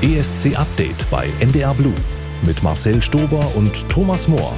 ESC Update bei NDR Blue mit Marcel Stober und Thomas Mohr.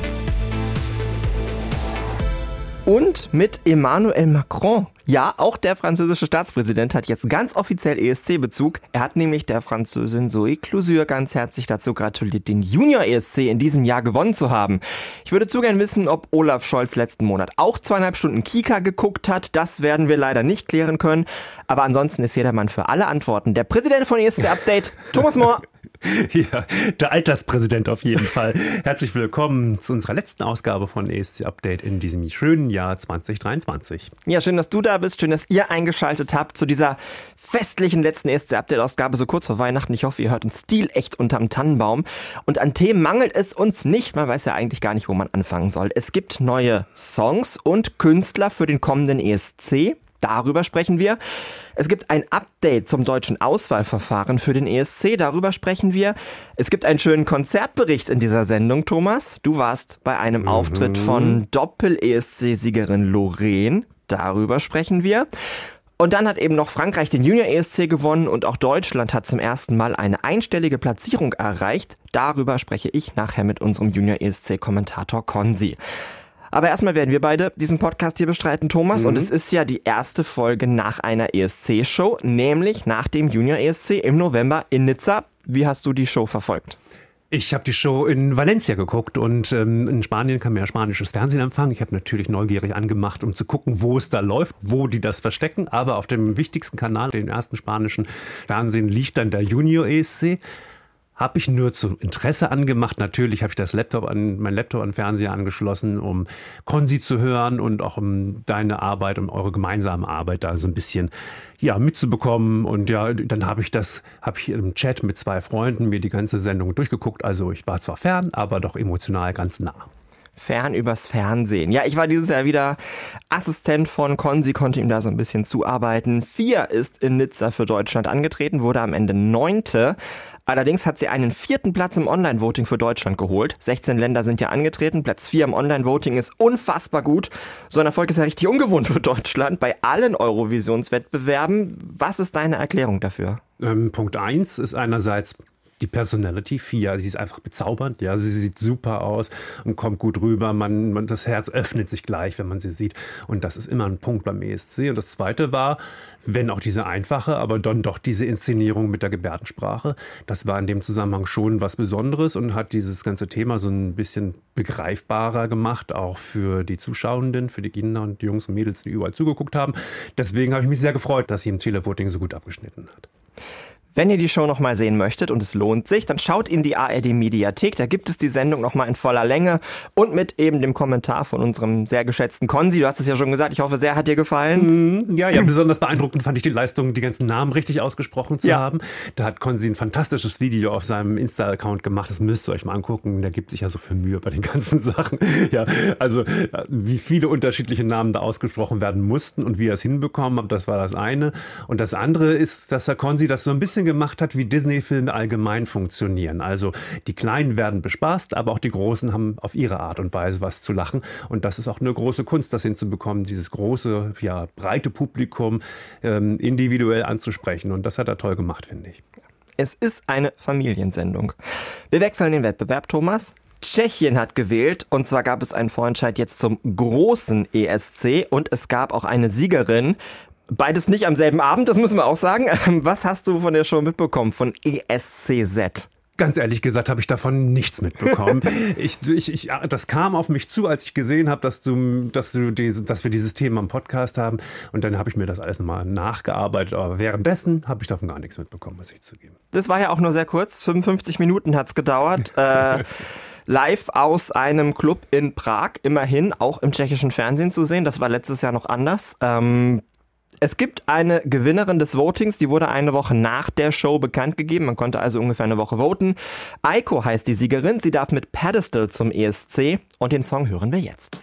Und mit Emmanuel Macron. Ja, auch der französische Staatspräsident hat jetzt ganz offiziell ESC-Bezug. Er hat nämlich der Französin Zoe Clousure ganz herzlich dazu gratuliert, den Junior-ESC in diesem Jahr gewonnen zu haben. Ich würde zu gern wissen, ob Olaf Scholz letzten Monat auch zweieinhalb Stunden Kika geguckt hat. Das werden wir leider nicht klären können. Aber ansonsten ist jedermann für alle Antworten. Der Präsident von ESC Update, Thomas Mohr. Ja, der Alterspräsident auf jeden Fall. Herzlich willkommen zu unserer letzten Ausgabe von ESC Update in diesem schönen Jahr 2023. Ja, schön, dass du da bist. Schön, dass ihr eingeschaltet habt zu dieser festlichen letzten ESC Update Ausgabe so kurz vor Weihnachten. Ich hoffe, ihr hört uns Stil echt unterm Tannenbaum. Und an Themen mangelt es uns nicht. Man weiß ja eigentlich gar nicht, wo man anfangen soll. Es gibt neue Songs und Künstler für den kommenden ESC. Darüber sprechen wir. Es gibt ein Update zum deutschen Auswahlverfahren für den ESC. Darüber sprechen wir. Es gibt einen schönen Konzertbericht in dieser Sendung, Thomas. Du warst bei einem mhm. Auftritt von Doppel-ESC-Siegerin Lorraine. Darüber sprechen wir. Und dann hat eben noch Frankreich den Junior ESC gewonnen und auch Deutschland hat zum ersten Mal eine einstellige Platzierung erreicht. Darüber spreche ich nachher mit unserem Junior ESC Kommentator Konzi. Aber erstmal werden wir beide diesen Podcast hier bestreiten, Thomas. Mhm. Und es ist ja die erste Folge nach einer ESC-Show, nämlich nach dem Junior ESC im November in Nizza. Wie hast du die Show verfolgt? Ich habe die Show in Valencia geguckt und ähm, in Spanien kann man ja spanisches Fernsehen empfangen. Ich habe natürlich neugierig angemacht, um zu gucken, wo es da läuft, wo die das verstecken. Aber auf dem wichtigsten Kanal, dem ersten spanischen Fernsehen, lief dann der Junior ESC. Habe ich nur zum Interesse angemacht. Natürlich habe ich das Laptop an, mein Laptop an Fernseher angeschlossen, um Konzi zu hören und auch um deine Arbeit, um eure gemeinsame Arbeit da so ein bisschen ja, mitzubekommen. Und ja, dann habe ich das, habe ich im Chat mit zwei Freunden mir die ganze Sendung durchgeguckt. Also ich war zwar fern, aber doch emotional ganz nah fern übers Fernsehen. Ja, ich war dieses Jahr wieder Assistent von Konzi, konnte ihm da so ein bisschen zuarbeiten. Vier ist in Nizza für Deutschland angetreten, wurde am Ende neunte. Allerdings hat sie einen vierten Platz im Online-Voting für Deutschland geholt. 16 Länder sind ja angetreten. Platz 4 im Online-Voting ist unfassbar gut. So ein Erfolg ist ja richtig ungewohnt für Deutschland bei allen Eurovisionswettbewerben. Was ist deine Erklärung dafür? Ähm, Punkt 1 ist einerseits die Personality Fia, sie ist einfach bezaubernd, ja, sie sieht super aus und kommt gut rüber, man, man, das Herz öffnet sich gleich, wenn man sie sieht. Und das ist immer ein Punkt beim ESC und das zweite war, wenn auch diese einfache, aber dann doch diese Inszenierung mit der Gebärdensprache, das war in dem Zusammenhang schon was Besonderes und hat dieses ganze Thema so ein bisschen begreifbarer gemacht, auch für die Zuschauenden, für die Kinder und die Jungs und Mädels, die überall zugeguckt haben. Deswegen habe ich mich sehr gefreut, dass sie im Televoting so gut abgeschnitten hat. Wenn ihr die Show nochmal sehen möchtet und es lohnt sich, dann schaut in die ARD Mediathek. Da gibt es die Sendung nochmal in voller Länge und mit eben dem Kommentar von unserem sehr geschätzten Konzi. Du hast es ja schon gesagt. Ich hoffe, sehr hat dir gefallen. Mhm. Ja, ja, besonders beeindruckend fand ich die Leistung, die ganzen Namen richtig ausgesprochen zu ja. haben. Da hat Konzi ein fantastisches Video auf seinem Insta-Account gemacht. Das müsst ihr euch mal angucken. Der gibt sich ja so viel Mühe bei den ganzen Sachen. Ja, also wie viele unterschiedliche Namen da ausgesprochen werden mussten und wie er es hinbekommen hat, das war das eine. Und das andere ist, dass der Konzi das so ein bisschen bisschen gemacht hat, wie Disney-Filme allgemein funktionieren. Also die Kleinen werden bespaßt, aber auch die Großen haben auf ihre Art und Weise was zu lachen. Und das ist auch eine große Kunst, das hinzubekommen, dieses große, ja, breite Publikum ähm, individuell anzusprechen. Und das hat er toll gemacht, finde ich. Es ist eine Familiensendung. Wir wechseln den Wettbewerb, Thomas. Tschechien hat gewählt und zwar gab es einen Vorentscheid jetzt zum großen ESC und es gab auch eine Siegerin. Beides nicht am selben Abend, das müssen wir auch sagen. Ähm, was hast du von der Show mitbekommen, von ESCZ? Ganz ehrlich gesagt habe ich davon nichts mitbekommen. ich, ich, ich, das kam auf mich zu, als ich gesehen habe, dass, du, dass, du diese, dass wir dieses Thema im Podcast haben. Und dann habe ich mir das alles nochmal nachgearbeitet. Aber währenddessen habe ich davon gar nichts mitbekommen, muss ich zugeben. Das war ja auch nur sehr kurz. 55 Minuten hat es gedauert. äh, live aus einem Club in Prag, immerhin auch im tschechischen Fernsehen zu sehen. Das war letztes Jahr noch anders. Ähm, es gibt eine Gewinnerin des Votings, die wurde eine Woche nach der Show bekannt gegeben. Man konnte also ungefähr eine Woche voten. Aiko heißt die Siegerin. Sie darf mit Pedestal zum ESC und den Song hören wir jetzt.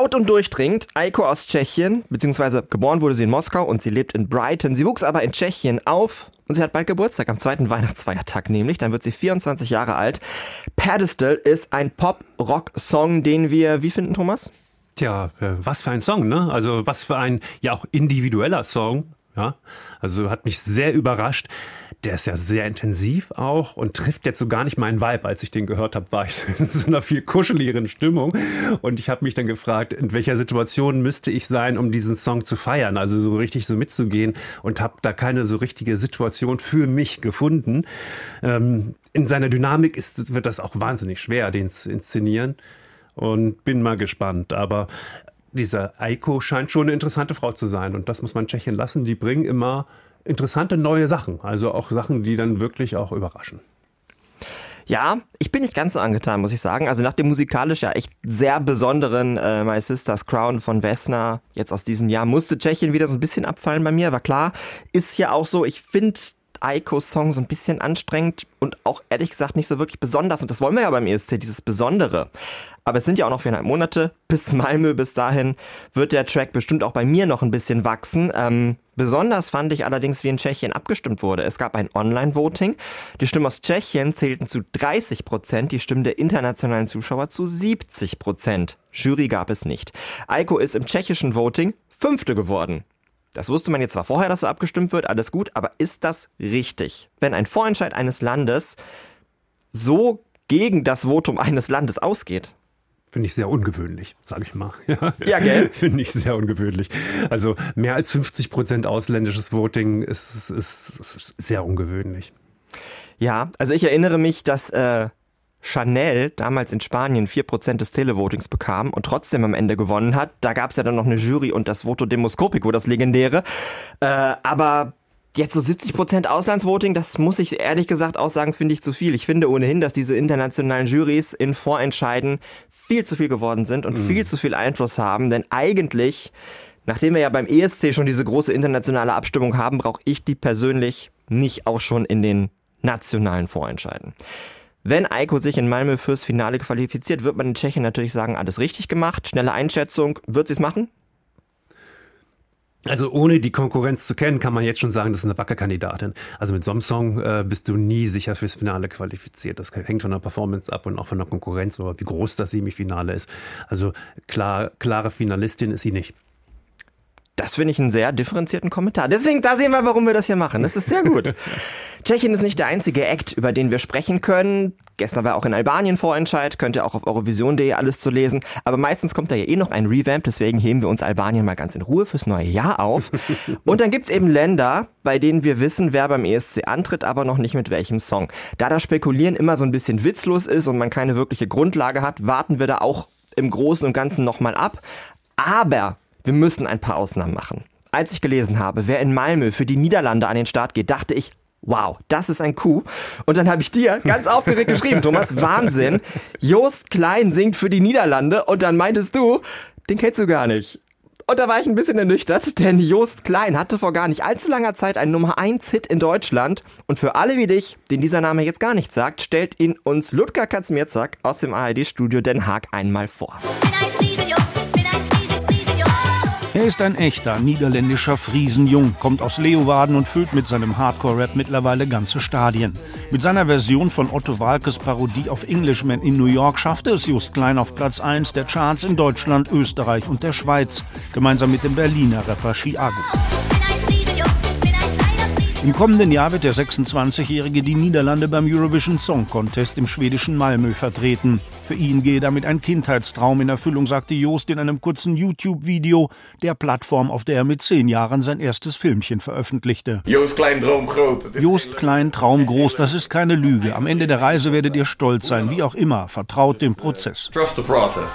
Laut und durchdringend, Eiko aus Tschechien, beziehungsweise geboren wurde sie in Moskau und sie lebt in Brighton. Sie wuchs aber in Tschechien auf und sie hat bald Geburtstag, am zweiten Weihnachtsfeiertag nämlich. Dann wird sie 24 Jahre alt. Pedestal ist ein Pop-Rock-Song, den wir, wie finden, Thomas? Tja, äh, was für ein Song, ne? Also was für ein ja auch individueller Song. Ja, also hat mich sehr überrascht. Der ist ja sehr intensiv auch und trifft jetzt so gar nicht meinen Vibe. Als ich den gehört habe, war ich in so einer viel kuscheligeren Stimmung. Und ich habe mich dann gefragt, in welcher Situation müsste ich sein, um diesen Song zu feiern? Also so richtig so mitzugehen und habe da keine so richtige Situation für mich gefunden. Ähm, in seiner Dynamik ist, wird das auch wahnsinnig schwer, den zu inszenieren und bin mal gespannt. Aber dieser Eiko scheint schon eine interessante Frau zu sein und das muss man Tschechien lassen. Die bringen immer interessante neue Sachen, also auch Sachen, die dann wirklich auch überraschen. Ja, ich bin nicht ganz so angetan, muss ich sagen. Also nach dem musikalisch ja echt sehr besonderen äh, My Sister's Crown von Vesna jetzt aus diesem Jahr musste Tschechien wieder so ein bisschen abfallen bei mir, war klar. Ist ja auch so, ich finde Eikos Song so ein bisschen anstrengend und auch ehrlich gesagt nicht so wirklich besonders. Und das wollen wir ja beim ESC, dieses Besondere. Aber es sind ja auch noch viereinhalb Monate bis Malmö. Bis dahin wird der Track bestimmt auch bei mir noch ein bisschen wachsen. Ähm, besonders fand ich allerdings, wie in Tschechien abgestimmt wurde. Es gab ein Online-Voting. Die Stimmen aus Tschechien zählten zu 30 Prozent, die Stimmen der internationalen Zuschauer zu 70 Prozent. Jury gab es nicht. Eiko ist im tschechischen Voting Fünfte geworden. Das wusste man jetzt zwar vorher, dass so abgestimmt wird, alles gut, aber ist das richtig? Wenn ein Vorentscheid eines Landes so gegen das Votum eines Landes ausgeht, Finde ich sehr ungewöhnlich, sage ich mal. Ja, ja gell? Finde ich sehr ungewöhnlich. Also mehr als 50 Prozent ausländisches Voting ist, ist, ist, sehr ungewöhnlich. Ja, also ich erinnere mich, dass äh, Chanel damals in Spanien 4% des Televotings bekam und trotzdem am Ende gewonnen hat. Da gab es ja dann noch eine Jury und das Voto Demoskopico, das legendäre. Äh, aber jetzt so 70% Auslandsvoting, das muss ich ehrlich gesagt auch sagen, finde ich zu viel. Ich finde ohnehin, dass diese internationalen Juries in Vorentscheiden viel zu viel geworden sind und mm. viel zu viel Einfluss haben, denn eigentlich, nachdem wir ja beim ESC schon diese große internationale Abstimmung haben, brauche ich die persönlich nicht auch schon in den nationalen Vorentscheiden. Wenn Eiko sich in Malmö fürs Finale qualifiziert, wird man in Tschechien natürlich sagen, alles richtig gemacht. Schnelle Einschätzung, wird sie es machen? Also ohne die Konkurrenz zu kennen, kann man jetzt schon sagen, das ist eine Wackerkandidatin. Also mit so einem Song äh, bist du nie sicher fürs Finale qualifiziert. Das hängt von der Performance ab und auch von der Konkurrenz oder wie groß das Semifinale ist. Also klar, klare Finalistin ist sie nicht. Das finde ich einen sehr differenzierten Kommentar. Deswegen, da sehen wir, warum wir das hier machen. Das ist sehr gut. Tschechien ist nicht der einzige Act, über den wir sprechen können. Gestern war auch in Albanien Vorentscheid, könnt ihr auch auf eurovision.de alles zu lesen. Aber meistens kommt da ja eh noch ein Revamp, deswegen heben wir uns Albanien mal ganz in Ruhe fürs neue Jahr auf. Und dann gibt's eben Länder, bei denen wir wissen, wer beim ESC antritt, aber noch nicht mit welchem Song. Da das Spekulieren immer so ein bisschen witzlos ist und man keine wirkliche Grundlage hat, warten wir da auch im Großen und Ganzen nochmal ab. Aber wir müssen ein paar Ausnahmen machen. Als ich gelesen habe, wer in Malmö für die Niederlande an den Start geht, dachte ich, wow, das ist ein Coup. Und dann habe ich dir ganz aufgeregt geschrieben, Thomas, Wahnsinn. Jost Klein singt für die Niederlande und dann meintest du, den kennst du gar nicht. Und da war ich ein bisschen ernüchtert, denn Jost Klein hatte vor gar nicht allzu langer Zeit einen Nummer 1 Hit in Deutschland. Und für alle wie dich, denen dieser Name jetzt gar nichts sagt, stellt ihn uns Ludger Katzmierzak aus dem ARD-Studio Den Haag einmal vor. Er ist ein echter niederländischer Friesenjung, kommt aus Leeuwarden und füllt mit seinem Hardcore-Rap mittlerweile ganze Stadien. Mit seiner Version von Otto Walkes Parodie auf Englishman in New York schaffte es Just Klein auf Platz 1 der Charts in Deutschland, Österreich und der Schweiz, gemeinsam mit dem Berliner Rapper Chiago. Im kommenden Jahr wird der 26-Jährige die Niederlande beim Eurovision Song Contest im schwedischen Malmö vertreten. Für ihn gehe damit ein Kindheitstraum in Erfüllung, sagte Joost in einem kurzen YouTube-Video, der Plattform, auf der er mit zehn Jahren sein erstes Filmchen veröffentlichte. Joost Klein, Traum groß. Joost Klein, Traum groß, das ist keine Lüge. Am Ende der Reise werdet ihr stolz sein, wie auch immer. Vertraut dem Prozess. Trust the process.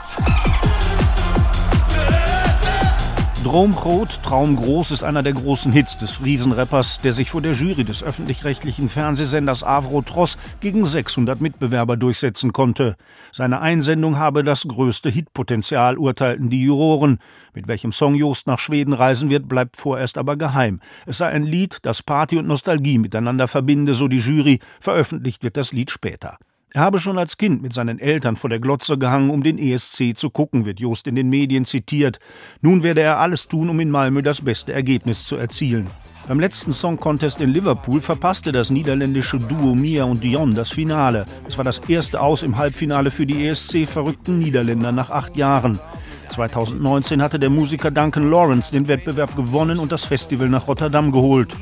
Droomgroot, Traum groß ist einer der großen Hits des Friesenrappers, der sich vor der Jury des öffentlich-rechtlichen Fernsehsenders Avro Tross gegen 600 Mitbewerber durchsetzen konnte. Seine Einsendung habe das größte Hitpotenzial, urteilten die Juroren. Mit welchem Song Jost nach Schweden reisen wird, bleibt vorerst aber geheim. Es sei ein Lied, das Party und Nostalgie miteinander verbinde, so die Jury. Veröffentlicht wird das Lied später. Er habe schon als Kind mit seinen Eltern vor der Glotze gehangen, um den ESC zu gucken, wird Jost in den Medien zitiert. Nun werde er alles tun, um in Malmö das beste Ergebnis zu erzielen. Beim letzten Song Contest in Liverpool verpasste das niederländische Duo Mia und Dion das Finale. Es war das erste Aus im Halbfinale für die ESC-verrückten Niederländer nach acht Jahren. 2019 hatte der Musiker Duncan Lawrence den Wettbewerb gewonnen und das Festival nach Rotterdam geholt.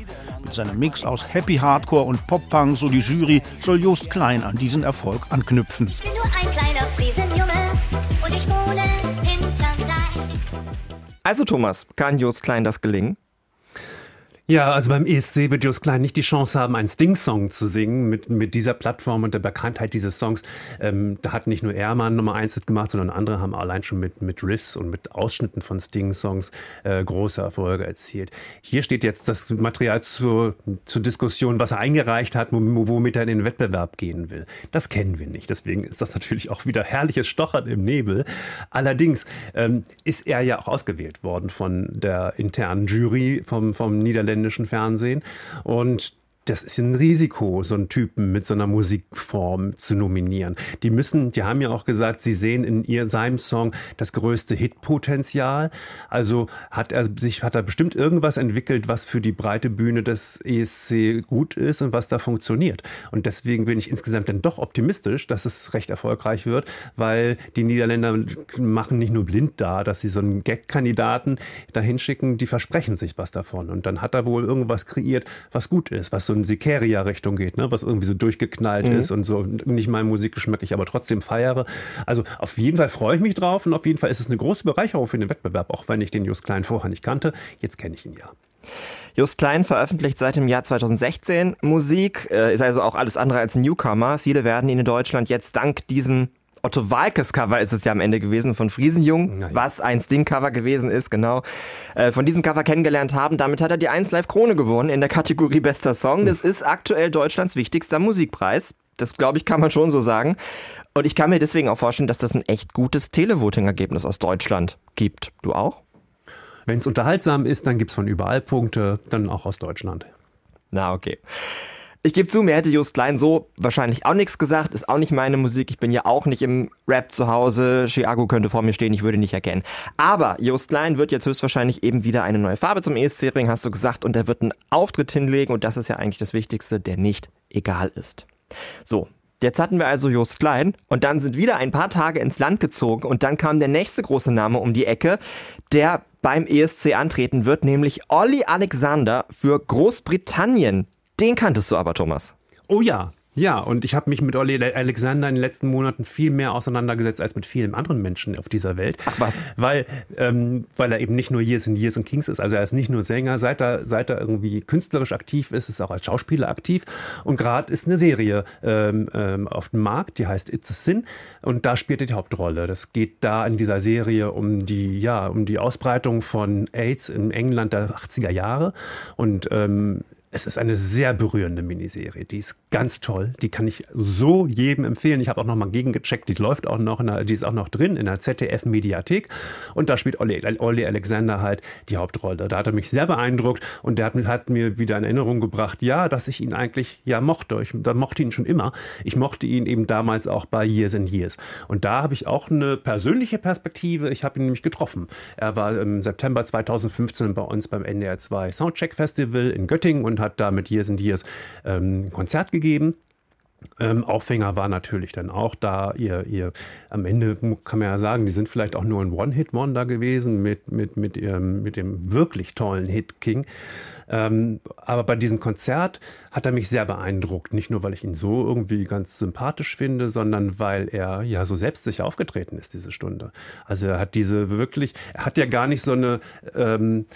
Mit seinem Mix aus Happy Hardcore und Pop-Punk, so die Jury, soll Jost Klein an diesen Erfolg anknüpfen. Ich bin nur ein kleiner Friesenjunge und ich wohne hinterm Deich. Also Thomas, kann Jost Klein das gelingen? Ja, also beim ESC wird Jos Klein nicht die Chance haben, einen Sting-Song zu singen mit, mit dieser Plattform und der Bekanntheit dieses Songs. Ähm, da hat nicht nur er mal Nummer 1 gemacht, sondern andere haben allein schon mit, mit Riffs und mit Ausschnitten von Sting-Songs äh, große Erfolge erzielt. Hier steht jetzt das Material zur, zur Diskussion, was er eingereicht hat, womit er in den Wettbewerb gehen will. Das kennen wir nicht. Deswegen ist das natürlich auch wieder herrliches Stochern im Nebel. Allerdings ähm, ist er ja auch ausgewählt worden von der internen Jury vom, vom Niederländischen niederländischen Fernsehen. Und das ist ein Risiko, so einen Typen mit so einer Musikform zu nominieren. Die müssen, die haben ja auch gesagt, sie sehen in ihr, seinem Song das größte Hitpotenzial. Also hat er sich, hat er bestimmt irgendwas entwickelt, was für die breite Bühne des ESC gut ist und was da funktioniert. Und deswegen bin ich insgesamt dann doch optimistisch, dass es recht erfolgreich wird, weil die Niederländer machen nicht nur blind da, dass sie so einen Gag-Kandidaten dahin schicken, die versprechen sich was davon. Und dann hat er wohl irgendwas kreiert, was gut ist, was so in Sikeria-Richtung geht, ne? was irgendwie so durchgeknallt mhm. ist und so nicht mein Musikgeschmack, ich aber trotzdem feiere. Also auf jeden Fall freue ich mich drauf und auf jeden Fall ist es eine große Bereicherung für den Wettbewerb, auch wenn ich den Just Klein vorher nicht kannte. Jetzt kenne ich ihn ja. Just Klein veröffentlicht seit dem Jahr 2016 Musik, äh, ist also auch alles andere als Newcomer. Viele werden ihn in Deutschland jetzt dank diesem Otto Walkes Cover ist es ja am Ende gewesen von Friesenjung, ja. was ein Sting-Cover gewesen ist, genau. Äh, von diesem Cover kennengelernt haben. Damit hat er die 1 Live Krone gewonnen in der Kategorie Bester Song. Das ist aktuell Deutschlands wichtigster Musikpreis. Das glaube ich, kann man schon so sagen. Und ich kann mir deswegen auch vorstellen, dass das ein echt gutes Televoting-Ergebnis aus Deutschland gibt. Du auch? Wenn es unterhaltsam ist, dann gibt es von überall Punkte, dann auch aus Deutschland. Na, okay. Ich gebe zu, mir hätte Just Klein so wahrscheinlich auch nichts gesagt, ist auch nicht meine Musik. Ich bin ja auch nicht im Rap zu Hause. Chiago könnte vor mir stehen, ich würde nicht erkennen. Aber Just Klein wird jetzt höchstwahrscheinlich eben wieder eine neue Farbe zum ESC-Ring, hast du gesagt, und er wird einen Auftritt hinlegen und das ist ja eigentlich das Wichtigste, der nicht egal ist. So, Jetzt hatten wir also Just Klein und dann sind wieder ein paar Tage ins Land gezogen und dann kam der nächste große Name um die Ecke, der beim ESC antreten wird, nämlich Olli Alexander für Großbritannien. Den kanntest du aber, Thomas. Oh ja, ja, und ich habe mich mit Olli Alexander in den letzten Monaten viel mehr auseinandergesetzt als mit vielen anderen Menschen auf dieser Welt. Ach was? Weil, ähm, weil er eben nicht nur Years and Years and Kings ist, also er ist nicht nur Sänger, seit er, seit er irgendwie künstlerisch aktiv ist, ist er auch als Schauspieler aktiv. Und gerade ist eine Serie ähm, ähm, auf dem Markt, die heißt It's a Sin und da spielt er die Hauptrolle. Das geht da in dieser Serie um die, ja, um die Ausbreitung von AIDS in England der 80er Jahre und ähm, es ist eine sehr berührende Miniserie. Die ist ganz toll. Die kann ich so jedem empfehlen. Ich habe auch noch mal gegengecheckt. Die läuft auch noch, der, die ist auch noch drin in der ZDF-Mediathek. Und da spielt Olli, Alexander halt die Hauptrolle. Da hat er mich sehr beeindruckt und der hat, hat, mir wieder in Erinnerung gebracht, ja, dass ich ihn eigentlich ja mochte. Ich da mochte ihn schon immer. Ich mochte ihn eben damals auch bei Years and Years. Und da habe ich auch eine persönliche Perspektive. Ich habe ihn nämlich getroffen. Er war im September 2015 bei uns beim NDR 2 Soundcheck Festival in Göttingen und hat da mit Years and Years ähm, Konzert gegeben. Ähm, Aufhänger war natürlich dann auch da, ihr, ihr, am Ende kann man ja sagen, die sind vielleicht auch nur ein One-Hit-Wonder gewesen mit, mit, mit, ihrem, mit dem wirklich tollen Hit King. Ähm, aber bei diesem Konzert hat er mich sehr beeindruckt. Nicht nur, weil ich ihn so irgendwie ganz sympathisch finde, sondern weil er ja so selbstsicher aufgetreten ist, diese Stunde. Also er hat diese wirklich, er hat ja gar nicht so eine, ähm,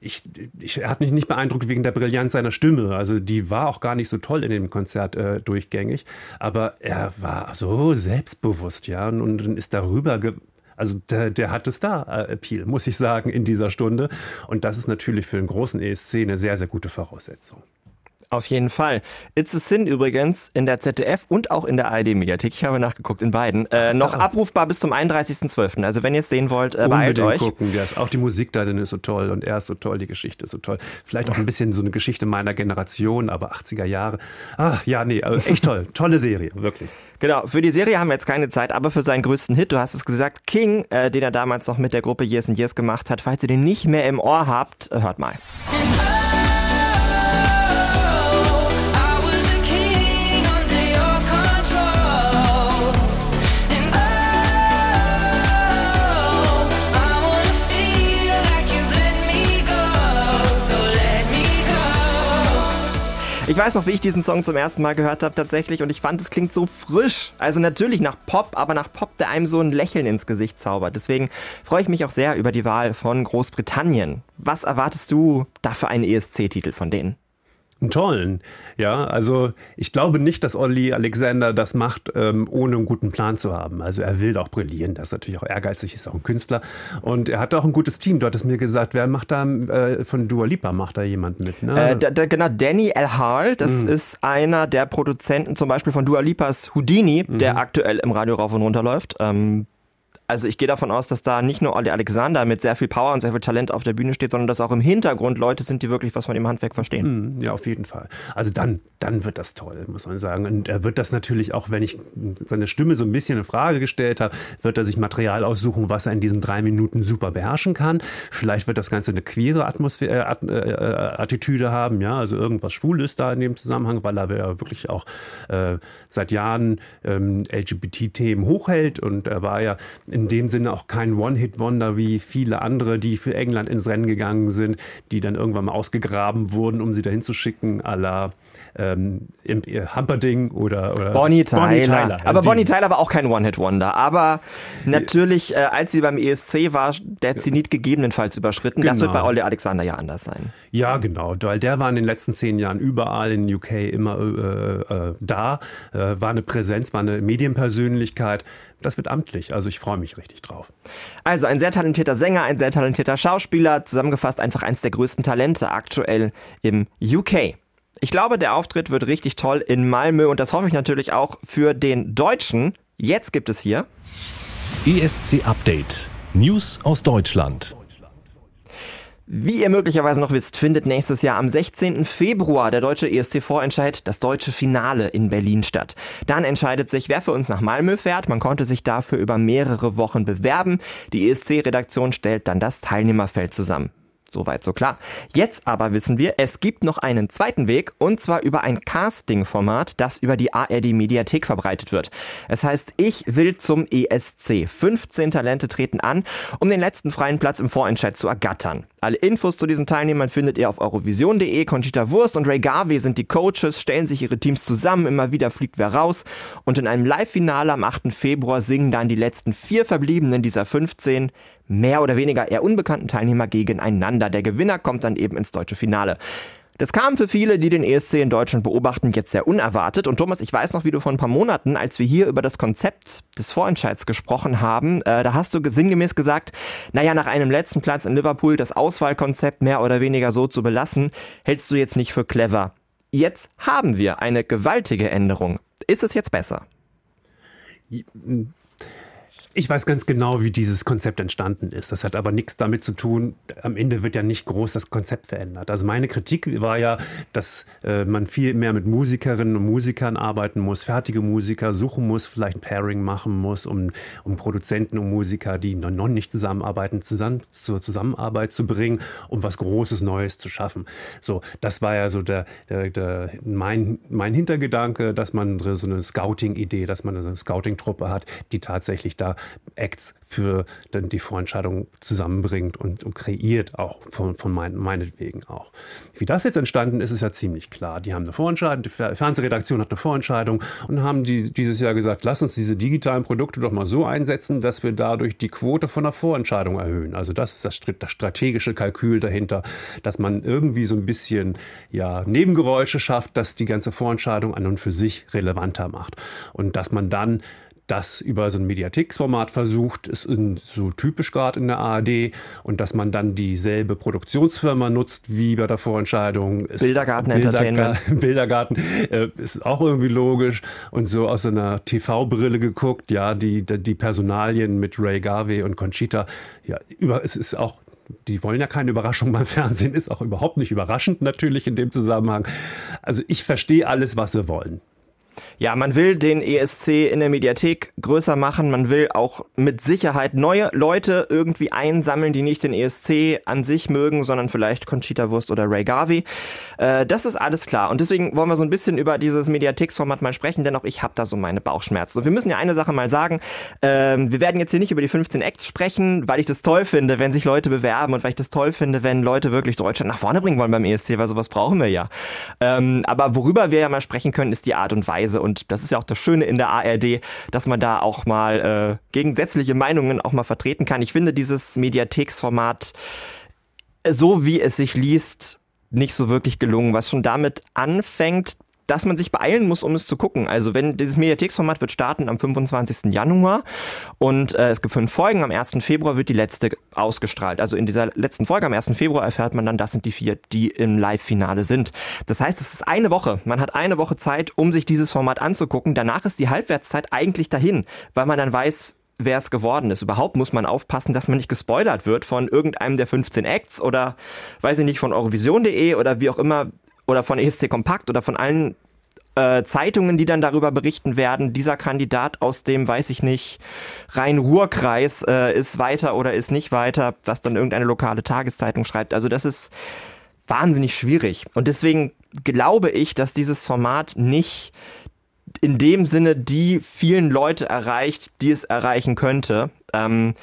ich, ich, hat mich nicht beeindruckt wegen der Brillanz seiner Stimme. Also die war auch gar nicht so toll in dem Konzert äh, durchgängig. Aber er war so selbstbewusst, ja, und, und ist darüber also der, der hatte Star-Appeal, muss ich sagen, in dieser Stunde. Und das ist natürlich für einen großen ESC eine sehr, sehr gute Voraussetzung. Auf jeden Fall. It's a Sin übrigens in der ZDF und auch in der ARD-Mediathek. Ich habe nachgeguckt in beiden. Äh, noch abrufbar bis zum 31.12. Also wenn ihr es sehen wollt, äh, beeilt Unbedingt euch. gucken. Der ist, auch die Musik da drin ist so toll und er ist so toll, die Geschichte ist so toll. Vielleicht auch ein bisschen so eine Geschichte meiner Generation, aber 80er Jahre. Ach ja, nee, also echt toll. Tolle Serie, wirklich. Genau, für die Serie haben wir jetzt keine Zeit, aber für seinen größten Hit, du hast es gesagt, King, äh, den er damals noch mit der Gruppe Years and Years gemacht hat. Falls ihr den nicht mehr im Ohr habt, hört mal. Ich weiß noch, wie ich diesen Song zum ersten Mal gehört habe tatsächlich und ich fand, es klingt so frisch. Also natürlich nach Pop, aber nach Pop, der einem so ein Lächeln ins Gesicht zaubert. Deswegen freue ich mich auch sehr über die Wahl von Großbritannien. Was erwartest du da für einen ESC-Titel von denen? Einen tollen. Ja, also ich glaube nicht, dass Olli Alexander das macht, ähm, ohne einen guten Plan zu haben. Also er will auch brillieren, das ist natürlich auch ehrgeizig, ist auch ein Künstler. Und er hat auch ein gutes Team. Du hattest mir gesagt, wer macht da äh, von Dua Lipa, macht da jemand mit? Ne? Äh, da, da, genau, Danny El Hall, das Mhm. ist einer der Produzenten zum Beispiel von Dua Lipas Houdini, Mhm. der aktuell im Radio rauf und runter läuft. Ähm, also ich gehe davon aus, dass da nicht nur Olli Alexander mit sehr viel Power und sehr viel Talent auf der Bühne steht, sondern dass auch im Hintergrund Leute sind, die wirklich was von dem Handwerk verstehen. Mhm, Ja, auf jeden Fall. Also dann, dann wird das toll, muss man sagen. Und er wird das natürlich auch, wenn ich seine Stimme so ein bisschen in Frage gestellt habe, wird er sich Material aussuchen, was er in diesen drei Minuten super beherrschen kann. Vielleicht wird das Ganze eine queere Atmosphäre, äh, At- äh, Attitüde haben, ja, also irgendwas schwul ist da in dem Zusammenhang, weil er ja wirklich auch äh, seit Jahren ähm, LGBT-Themen hochhält und er war ja in dem Sinne auch kein One-Hit-Wonder wie viele andere, die für England ins Rennen gegangen sind, die dann irgendwann mal ausgegraben wurden, um sie dahin zu schicken, à la ähm, äh, Humperdinck oder, oder Bonnie Tyler. ja, aber die- Bonnie Tyler war auch kein One-Hit-Wonder. Aber natürlich, äh, als sie beim ESC war, der Zenit gegebenenfalls überschritten. Das wird Genau. bei Olli Alexander ja anders sein. Ja, genau, weil der war in den letzten zehn Jahren überall in UK immer äh, äh, da, äh, war eine Präsenz, war eine Medienpersönlichkeit. Das wird amtlich, also ich freue mich richtig drauf. Also ein sehr talentierter Sänger, ein sehr talentierter Schauspieler, zusammengefasst einfach eins der größten Talente aktuell im UK. Ich glaube, der Auftritt wird richtig toll in Malmö und das hoffe ich natürlich auch für den Deutschen. Jetzt gibt es hier ESC Update. News aus Deutschland. Wie ihr möglicherweise noch wisst, findet nächstes Jahr am 16. Februar der deutsche ESC-Vorentscheid, das deutsche Finale in Berlin statt. Dann entscheidet sich, wer für uns nach Malmö fährt. Man konnte sich dafür über mehrere Wochen bewerben. Die ESC-Redaktion stellt dann das Teilnehmerfeld zusammen. Soweit so klar. Jetzt aber wissen wir, es gibt noch einen zweiten Weg und zwar über ein Casting-Format, das über die ARD-Mediathek verbreitet wird. Es heißt, ich will zum ESC. 15 Talente treten an, um den letzten freien Platz im Vorentscheid zu ergattern. Alle Infos zu diesen Teilnehmern findet ihr auf eurovision.de. Conchita Wurst und Ray Garvey sind die Coaches, stellen sich ihre Teams zusammen, immer wieder fliegt wer raus. Und in einem Live-Finale am 8. Februar singen dann die letzten vier Verbliebenen dieser 15 mehr oder weniger eher unbekannten Teilnehmer gegeneinander. Der Gewinner kommt dann eben ins deutsche Finale. Das kam für viele, die den ESC in Deutschland beobachten, jetzt sehr unerwartet. Und Thomas, ich weiß noch, wie du vor ein paar Monaten, als wir hier über das Konzept des Vorentscheids gesprochen haben, äh, da hast du sinngemäß gesagt, naja, nach einem letzten Platz in Liverpool das Auswahlkonzept mehr oder weniger so zu belassen, hältst du jetzt nicht für clever. Jetzt haben wir eine gewaltige Änderung. Ist es jetzt besser? Ich weiß ganz genau, wie dieses Konzept entstanden ist. Das hat aber nichts damit zu tun, am Ende wird ja nicht groß das Konzept verändert. Also meine Kritik war ja, dass äh, man viel mehr mit Musikerinnen und Musikern arbeiten muss, fertige Musiker suchen muss, vielleicht ein Pairing machen muss, um, um Produzenten und Musiker, die noch nicht zusammenarbeiten, zusammen, zur Zusammenarbeit zu bringen, um was Großes Neues zu schaffen. So, das war ja so der, der, der mein, mein Hintergedanke, dass man so eine Scouting-Idee, dass man so eine Scouting-Truppe hat, die tatsächlich da Acts für dann die Vorentscheidung zusammenbringt und, und kreiert, auch von, von mein, meinetwegen auch. Wie das jetzt entstanden ist, ist ja ziemlich klar. Die haben eine Vorentscheidung, die Fer- Fernsehredaktion hat eine Vorentscheidung und haben die dieses Jahr gesagt, lass uns diese digitalen Produkte doch mal so einsetzen, dass wir dadurch die Quote von der Vorentscheidung erhöhen. Also das ist das, das strategische Kalkül dahinter, dass man irgendwie so ein bisschen ja, Nebengeräusche schafft, dass die ganze Vorentscheidung an und für sich relevanter macht. Und dass man dann das über so ein Mediatheks-Format versucht, ist so typisch gerade in der ARD und dass man dann dieselbe Produktionsfirma nutzt wie bei der Vorentscheidung. Ist Bildergarten Entertainment. Bildergarten äh, ist auch irgendwie logisch und so aus einer TV-Brille geguckt, ja, die, die Personalien mit Ray Garvey und Conchita, ja, über, es ist auch die wollen ja keine Überraschung beim Fernsehen, ist auch überhaupt nicht überraschend natürlich in dem Zusammenhang. Also ich verstehe alles, was sie wollen. Ja, man will den ESC in der Mediathek größer machen. Man will auch mit Sicherheit neue Leute irgendwie einsammeln, die nicht den ESC an sich mögen, sondern vielleicht Conchita Wurst oder Ray Garvey. Äh, das ist alles klar. Und deswegen wollen wir so ein bisschen über dieses Mediatheks-Format mal sprechen, denn auch ich habe da so meine Bauchschmerzen. Und wir müssen ja eine Sache mal sagen. Ähm, wir werden jetzt hier nicht über die 15 Acts sprechen, weil ich das toll finde, wenn sich Leute bewerben und weil ich das toll finde, wenn Leute wirklich Deutschland nach vorne bringen wollen beim ESC, weil sowas brauchen wir ja. Ähm, aber worüber wir ja mal sprechen können, ist die Art und Weise. Und das ist ja auch das Schöne in der ARD, dass man da auch mal äh, gegensätzliche Meinungen auch mal vertreten kann. Ich finde dieses Mediatheksformat, äh, so wie es sich liest, nicht so wirklich gelungen, was schon damit anfängt, dass man sich beeilen muss, um es zu gucken. Also wenn dieses Mediatheksformat wird starten am 25. Januar und äh, es gibt fünf Folgen. Am 1. Februar wird die letzte ausgestrahlt. Also in dieser letzten Folge am 1. Februar erfährt man dann, das sind die vier, die im Live-Finale sind. Das heißt, es ist eine Woche. Man hat eine Woche Zeit, um sich dieses Format anzugucken. Danach ist die Halbwertszeit eigentlich dahin, weil man dann weiß, wer es geworden ist. Überhaupt muss man aufpassen, dass man nicht gespoilert wird von irgendeinem der 15 Acts oder, weiß ich nicht, von Eurovision.de oder wie auch immer oder von ESC Kompakt oder von allen äh, Zeitungen, die dann darüber berichten werden, dieser Kandidat aus dem, weiß ich nicht, Rhein-Ruhr-Kreis äh, ist weiter oder ist nicht weiter, was dann irgendeine lokale Tageszeitung schreibt. Also das ist wahnsinnig schwierig. Und deswegen glaube ich, dass dieses Format nicht in dem Sinne die vielen Leute erreicht, die es erreichen könnte. Ähm,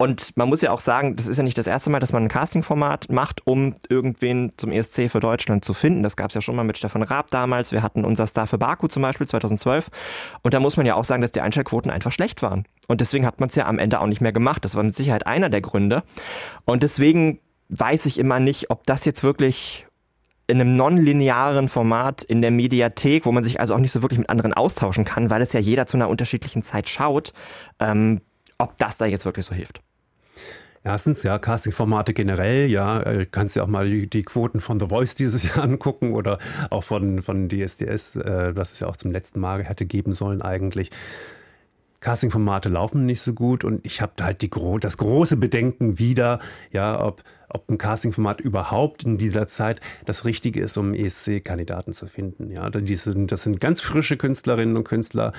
und man muss ja auch sagen, das ist ja nicht das erste Mal, dass man ein Casting-Format macht, um irgendwen zum ESC für Deutschland zu finden. Das gab es ja schon mal mit Stefan Raab damals. Wir hatten unser Star für Baku zum Beispiel 2012. Und da muss man ja auch sagen, dass die Einschaltquoten einfach schlecht waren. Und deswegen hat man es ja am Ende auch nicht mehr gemacht. Das war mit Sicherheit einer der Gründe. Und deswegen weiß ich immer nicht, ob das jetzt wirklich in einem nonlinearen Format in der Mediathek, wo man sich also auch nicht so wirklich mit anderen austauschen kann, weil es ja jeder zu einer unterschiedlichen Zeit schaut, ähm, ob das da jetzt wirklich so hilft. Erstens, ja, Casting-Formate generell, ja, äh, kannst ja auch mal die, die, Quoten von The Voice dieses Jahr angucken oder auch von, von DSDS, äh, das es ja auch zum letzten Mal hätte geben sollen eigentlich. Casting-Formate laufen nicht so gut und ich habe halt die, das große Bedenken wieder, ja, ob, ob ein Casting-Format überhaupt in dieser Zeit das Richtige ist, um ESC-Kandidaten zu finden. Ja, das sind, das sind ganz frische Künstlerinnen und Künstler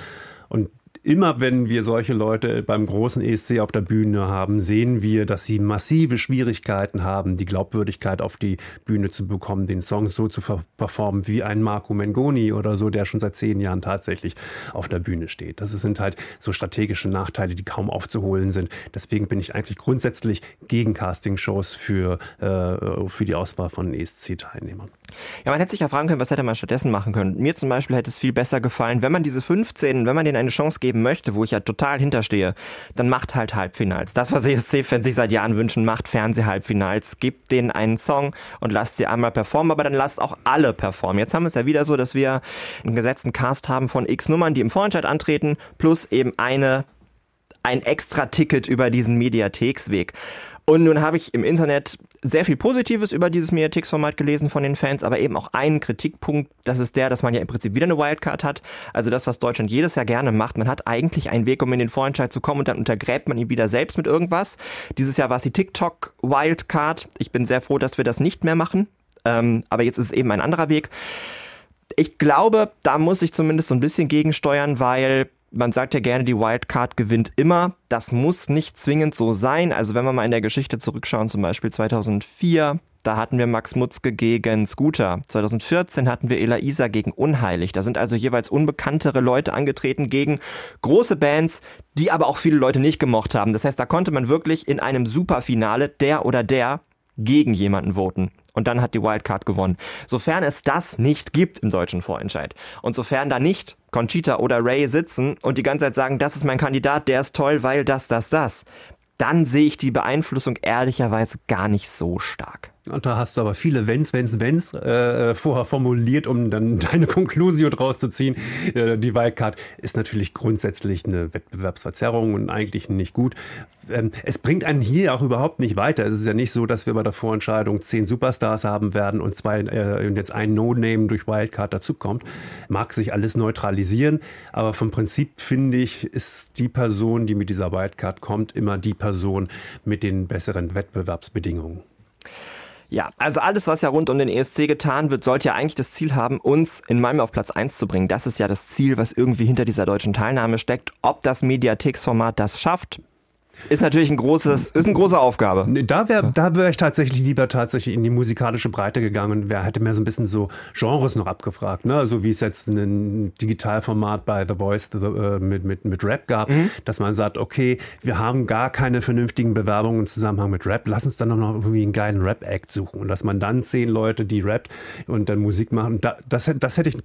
und immer wenn wir solche Leute beim großen ESC auf der Bühne haben, sehen wir, dass sie massive Schwierigkeiten haben, die Glaubwürdigkeit auf die Bühne zu bekommen, den Song so zu performen wie ein Marco Mengoni oder so, der schon seit zehn Jahren tatsächlich auf der Bühne steht. Das sind halt so strategische Nachteile, die kaum aufzuholen sind. Deswegen bin ich eigentlich grundsätzlich gegen Castingshows für, äh, für die Auswahl von ESC-Teilnehmern. Ja, man hätte sich ja fragen können, was hätte man stattdessen machen können. Mir zum Beispiel hätte es viel besser gefallen, wenn man diese 15, wenn man denen eine Chance geben möchte, wo ich ja total hinterstehe, dann macht halt Halbfinals. Das, was ESC-Fans sich seit Jahren wünschen, macht Fernseh-Halbfinals. Gebt denen einen Song und lasst sie einmal performen, aber dann lasst auch alle performen. Jetzt haben wir es ja wieder so, dass wir einen gesetzten Cast haben von x Nummern, die im Vorentscheid antreten, plus eben eine ein extra Ticket über diesen Mediatheksweg. Und nun habe ich im Internet sehr viel Positives über dieses Mediatheks-Format gelesen von den Fans, aber eben auch einen Kritikpunkt, das ist der, dass man ja im Prinzip wieder eine Wildcard hat. Also das, was Deutschland jedes Jahr gerne macht. Man hat eigentlich einen Weg, um in den Vorentscheid zu kommen und dann untergräbt man ihn wieder selbst mit irgendwas. Dieses Jahr war es die TikTok-Wildcard. Ich bin sehr froh, dass wir das nicht mehr machen. Ähm, aber jetzt ist es eben ein anderer Weg. Ich glaube, da muss ich zumindest so ein bisschen gegensteuern, weil man sagt ja gerne, die Wildcard gewinnt immer. Das muss nicht zwingend so sein. Also wenn wir mal in der Geschichte zurückschauen, zum Beispiel 2004, da hatten wir Max Mutzke gegen Scooter. 2014 hatten wir Ela Isa gegen Unheilig. Da sind also jeweils unbekanntere Leute angetreten gegen große Bands, die aber auch viele Leute nicht gemocht haben. Das heißt, da konnte man wirklich in einem Superfinale der oder der gegen jemanden voten. Und dann hat die Wildcard gewonnen. Sofern es das nicht gibt im deutschen Vorentscheid und sofern da nicht Conchita oder Ray sitzen und die ganze Zeit sagen, das ist mein Kandidat, der ist toll, weil das, das, das, dann sehe ich die Beeinflussung ehrlicherweise gar nicht so stark. Und da hast du aber viele Wenns, Wenns, Wenns äh, vorher formuliert, um dann deine Conclusio draus zu ziehen. Äh, die Wildcard ist natürlich grundsätzlich eine Wettbewerbsverzerrung und eigentlich nicht gut. Ähm, es bringt einen hier auch überhaupt nicht weiter. Es ist ja nicht so, dass wir bei der Vorentscheidung zehn Superstars haben werden und zwei äh, und jetzt ein No-Name durch Wildcard dazukommt. Mag sich alles neutralisieren, aber vom Prinzip finde ich, ist die Person, die mit dieser Wildcard kommt, immer die Person mit den besseren Wettbewerbsbedingungen. Ja, also alles, was ja rund um den ESC getan wird, sollte ja eigentlich das Ziel haben, uns in Malmö auf Platz 1 zu bringen. Das ist ja das Ziel, was irgendwie hinter dieser deutschen Teilnahme steckt. Ob das Mediatheks-Format das schafft, ist natürlich ein großes, ist eine große Aufgabe. Nee, Da wäre da wär ich tatsächlich lieber tatsächlich in die musikalische Breite gegangen und hätte mir so ein bisschen so Genres noch abgefragt, ne? So wie es jetzt ein Digitalformat bei The Voice the, äh, mit, mit, mit Rap gab, dass man sagt, okay, wir haben gar keine vernünftigen Bewerbungen im Zusammenhang mit Rap, lass uns dann noch irgendwie einen geilen Rap-Act suchen. Und dass man dann zehn Leute, die rappt und dann Musik machen, da, das, das hätte ich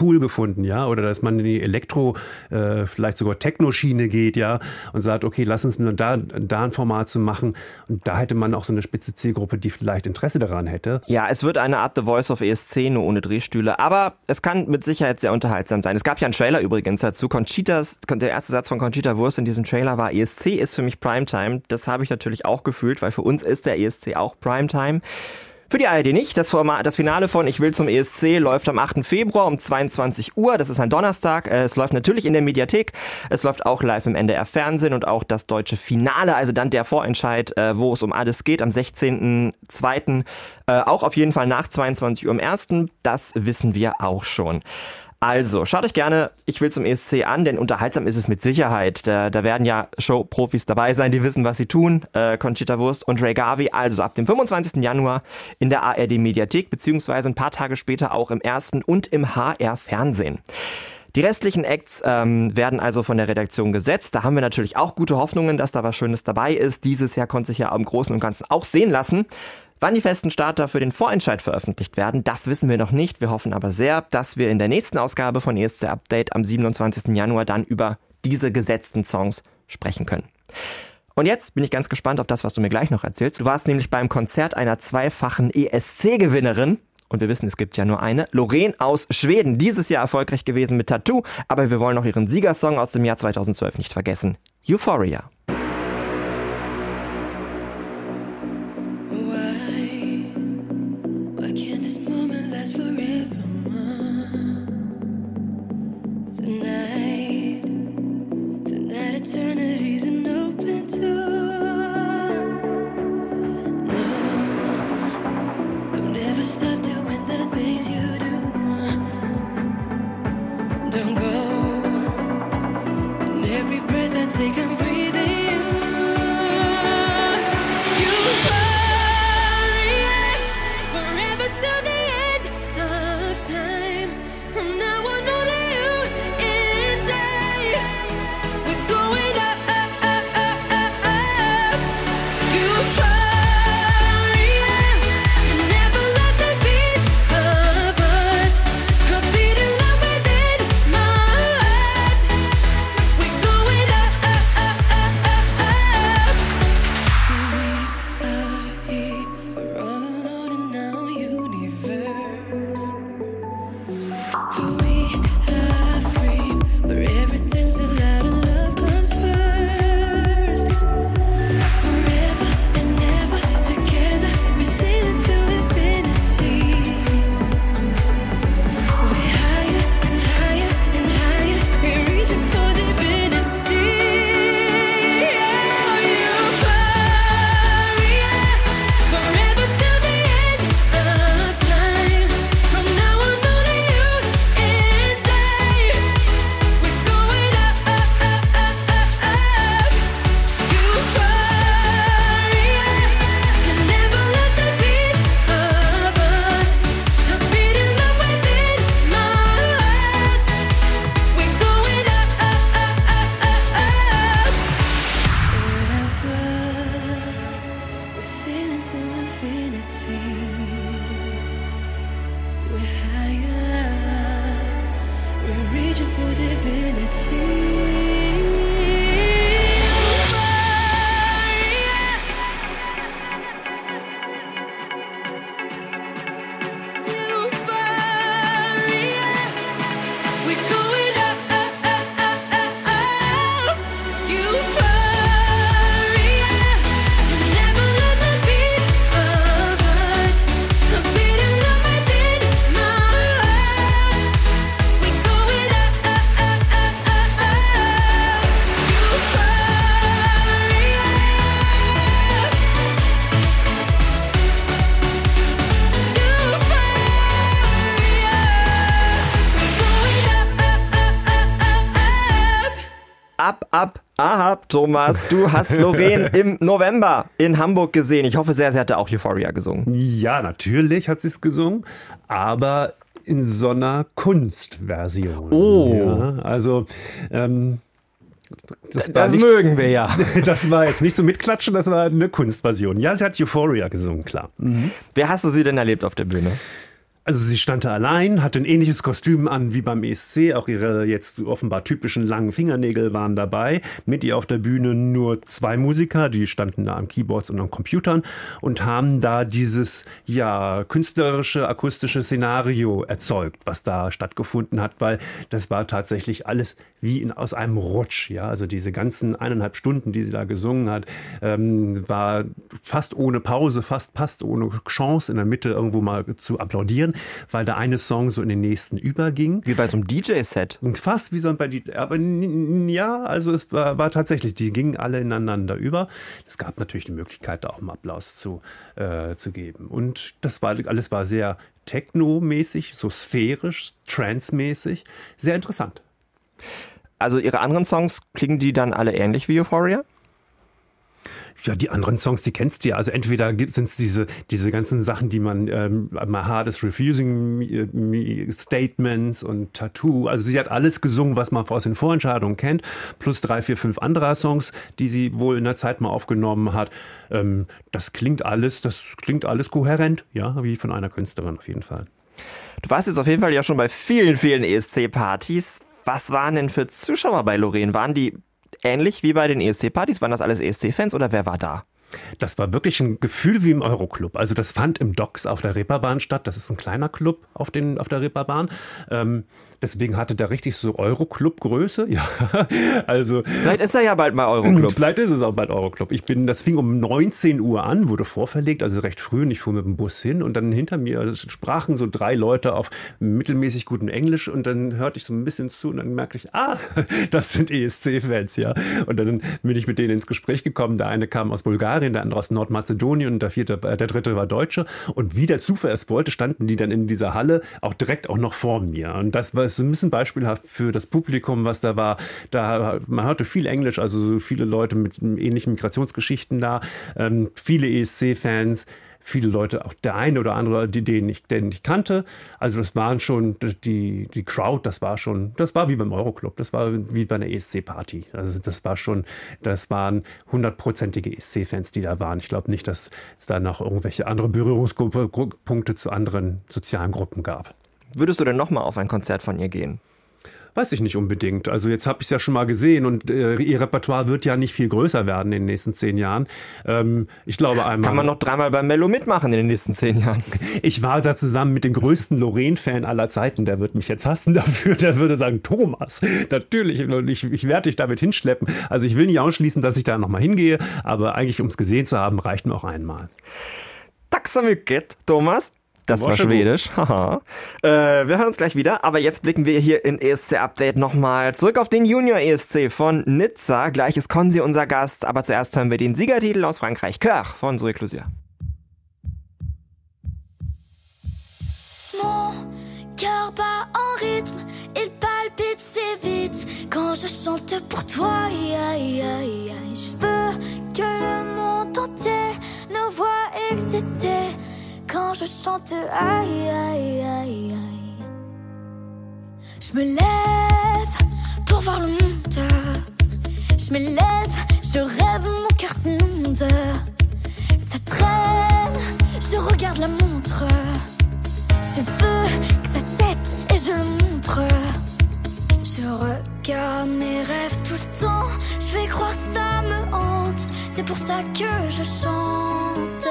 cool gefunden, ja, oder dass man in die Elektro, äh, vielleicht sogar Techno-Schiene geht, ja, und sagt, okay, lass uns nur da, da ein Format zu machen und da hätte man auch so eine spitze Zielgruppe, die vielleicht Interesse daran hätte. Ja, es wird eine Art The Voice of ESC, nur ohne Drehstühle. Aber es kann mit Sicherheit sehr unterhaltsam sein. Es gab ja einen Trailer übrigens dazu. Conchitas, der erste Satz von Conchita Wurst in diesem Trailer war, ESC ist für mich Primetime. Das habe ich natürlich auch gefühlt, weil für uns ist der ESC auch Primetime. Für die ARD nicht. Das, Format, das Finale von Ich will zum ESC läuft am 8. Februar um 22 Uhr. Das ist ein Donnerstag. Äh, Es läuft natürlich in der Mediathek. Es läuft auch live im NDR Fernsehen und auch das deutsche Finale, also dann der Vorentscheid, äh, wo es um alles geht, am 16.02. Äh, auch auf jeden Fall nach 22 Uhr am 1. Das wissen wir auch schon. Also, schaut euch gerne Ich will zum ESC an, denn unterhaltsam ist es mit Sicherheit. Da, da werden ja Showprofis dabei sein, die wissen, was sie tun. Äh, Conchita Wurst und Ray Garvey. Also ab dem 25. Januar in der ARD Mediathek, beziehungsweise ein paar Tage später auch im ersten und im HR Fernsehen. Die restlichen Acts ähm, werden also von der Redaktion gesetzt. Da haben wir natürlich auch gute Hoffnungen, dass da was Schönes dabei ist. Dieses Jahr konnte sich ja im Großen und Ganzen auch sehen lassen. Wann die festen Starter für den Vorentscheid veröffentlicht werden, das wissen wir noch nicht. Wir hoffen aber sehr, dass wir in der nächsten Ausgabe von ESC Update am 27. Januar dann über diese gesetzten Songs sprechen können. Und jetzt bin ich ganz gespannt auf das, was du mir gleich noch erzählst. Du warst nämlich beim Konzert einer zweifachen ESC-Gewinnerin. Und wir wissen, es gibt ja nur eine. Lorraine aus Schweden. Dieses Jahr erfolgreich gewesen mit Tattoo. Aber wir wollen auch ihren Siegersong aus dem Jahr 2012 nicht vergessen. Euphoria. taken ab, Thomas. Du hast Lorraine im November in Hamburg gesehen. Ich hoffe sehr, sie hatte auch Euphoria gesungen. Ja, natürlich hat sie es gesungen, aber in so einer Kunstversion. Oh. Ja, also, ähm, das, Das nicht, mögen wir ja. das war jetzt nicht so mitklatschen, das war eine Kunstversion. Ja, sie hat Euphoria gesungen, klar. Wer hast du sie denn erlebt auf der Bühne? Also sie stand da allein, hatte ein ähnliches Kostüm an wie beim ESC, auch ihre jetzt offenbar typischen langen Fingernägel waren dabei. Mit ihr auf der Bühne nur zwei Musiker, die standen da am Keyboards und am Computern und haben da dieses ja künstlerische akustische Szenario erzeugt, was da stattgefunden hat, weil das war tatsächlich alles wie in, aus einem Rutsch, ja, also diese ganzen eineinhalb Stunden, die sie da gesungen hat, ähm, war fast ohne Pause, fast fast ohne Chance in der Mitte irgendwo mal zu applaudieren, weil der eine Song so in den nächsten überging. Wie bei so einem DJ-Set. Und fast wie so bei die, aber ja, also es war, war tatsächlich, die gingen alle ineinander über. Es gab natürlich die Möglichkeit, da auch einen Applaus zu, äh, zu geben. Und das war alles war sehr techno-mäßig, so sphärisch, trance-mäßig, sehr interessant. Also ihre anderen Songs klingen die dann alle ähnlich wie Euphoria? Ja, die anderen Songs, die kennst du ja. Also entweder sind es diese, diese ganzen Sachen, die man, ähm, My Heart is Refusing Me, me Statements und Tattoo. Also sie hat alles gesungen, was man aus den Vorentscheidungen kennt, plus drei, vier, fünf anderer Songs, die sie wohl in der Zeit mal aufgenommen hat. Ähm, das klingt alles, das klingt alles kohärent, ja, wie von einer Künstlerin auf jeden Fall. Du warst jetzt auf jeden Fall ja schon bei vielen, vielen ESC-Partys. Was waren denn für Zuschauer bei Lorraine? Waren die ähnlich wie bei den ESC-Partys? Waren das alles ESC-Fans oder wer war da? Das war wirklich ein Gefühl wie im Euroclub. Also das fand im Docks auf der Reeperbahn statt. Das ist ein kleiner Club auf, den, auf der Reeperbahn. Ähm, deswegen hatte der richtig so Euroclub-Größe. Ja, also Vielleicht ist er ja bald mal und Euroclub. vielleicht ist es auch bald Euroclub. Ich bin, das fing um 19 Uhr an, wurde vorverlegt, also recht früh. Und ich fuhr mit dem Bus hin und dann hinter mir sprachen so drei Leute auf mittelmäßig gutem Englisch und dann hörte ich so ein bisschen zu und dann merkte ich, ah, das sind ESC-Fans, ja. Und dann bin ich mit denen ins Gespräch gekommen. Der eine kam aus Bulgarien, der andere aus Nordmazedonien und der vierte, äh, der dritte war Deutsche. Und wie der Zufall es wollte, standen die dann in dieser Halle auch direkt auch noch vor mir. Und das war so ein bisschen beispielhaft für das Publikum, was da war. Da man hörte viel Englisch, also so viele Leute mit ähnlichen Migrationsgeschichten da, ähm, viele ESC-Fans viele Leute, auch der eine oder andere, die den ich, den ich kannte. Also das waren schon die, die Crowd, das war schon, das war wie beim Euroclub, das war wie bei einer ESC-Party. Also das war schon, das waren hundertprozentige ESC-Fans, die da waren. Ich glaube nicht, dass es da noch irgendwelche andere Berührungspunkte zu anderen sozialen Gruppen gab. Würdest du denn nochmal auf ein Konzert von ihr gehen? Weiß ich nicht unbedingt. Also jetzt habe ich es ja schon mal gesehen und äh, ihr Repertoire wird ja nicht viel größer werden in den nächsten zehn Jahren. Ähm, ich glaube einmal. Kann man noch dreimal beim Mello mitmachen in den nächsten zehn Jahren? Ich war da zusammen mit dem größten Lorraine-Fan aller Zeiten. Der wird mich jetzt hassen dafür. Der würde sagen, Thomas, natürlich, und ich, ich werde dich damit hinschleppen. Also ich will nicht ausschließen, dass ich da nochmal hingehe, aber eigentlich, um es gesehen zu haben, reicht mir auch einmal. Tack så mycket, Thomas. Das war Varsågod. Schwedisch. Haha. Äh, wir hören uns gleich wieder, aber jetzt blicken wir hier in ESC Update nochmal zurück auf den Junior ESC von Nizza. Gleich ist Konzi unser Gast, aber zuerst hören wir den Siegertitel aus Frankreich. Coeur von Zoé Clousier. Mon cœur bat en rythme, il palpite si vite quand je chante pour toi. Aïe, aïe, aïe, aïe. Je veux que le monde entier nous voit exister quand je chante. Aïe, aïe, aïe, aïe. Je me lève pour voir le monde. Je me lève, je rêve, mon cœur s'inonde. Ça traîne, je regarde la montre. Je veux que ça cesse et je le montre. Je regarde mes rêves tout le temps. Je vais croire ça me hante. C'est pour ça que je chante.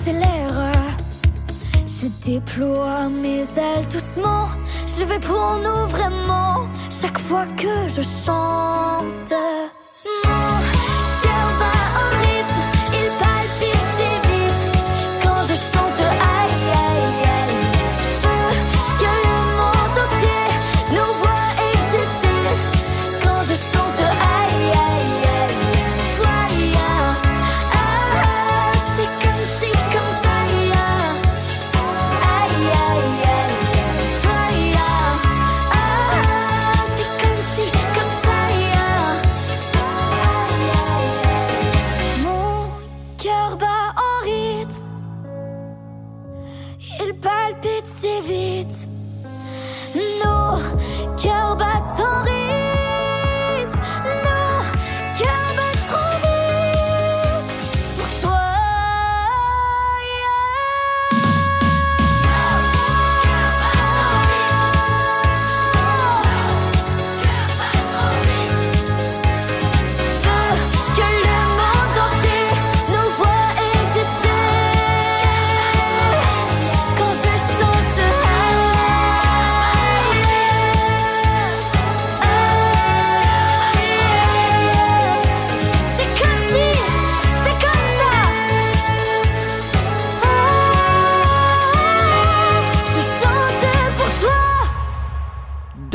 T'accélères. déploie mes ailes doucement. Je le fais pour nous vraiment. Chaque fois que je chante,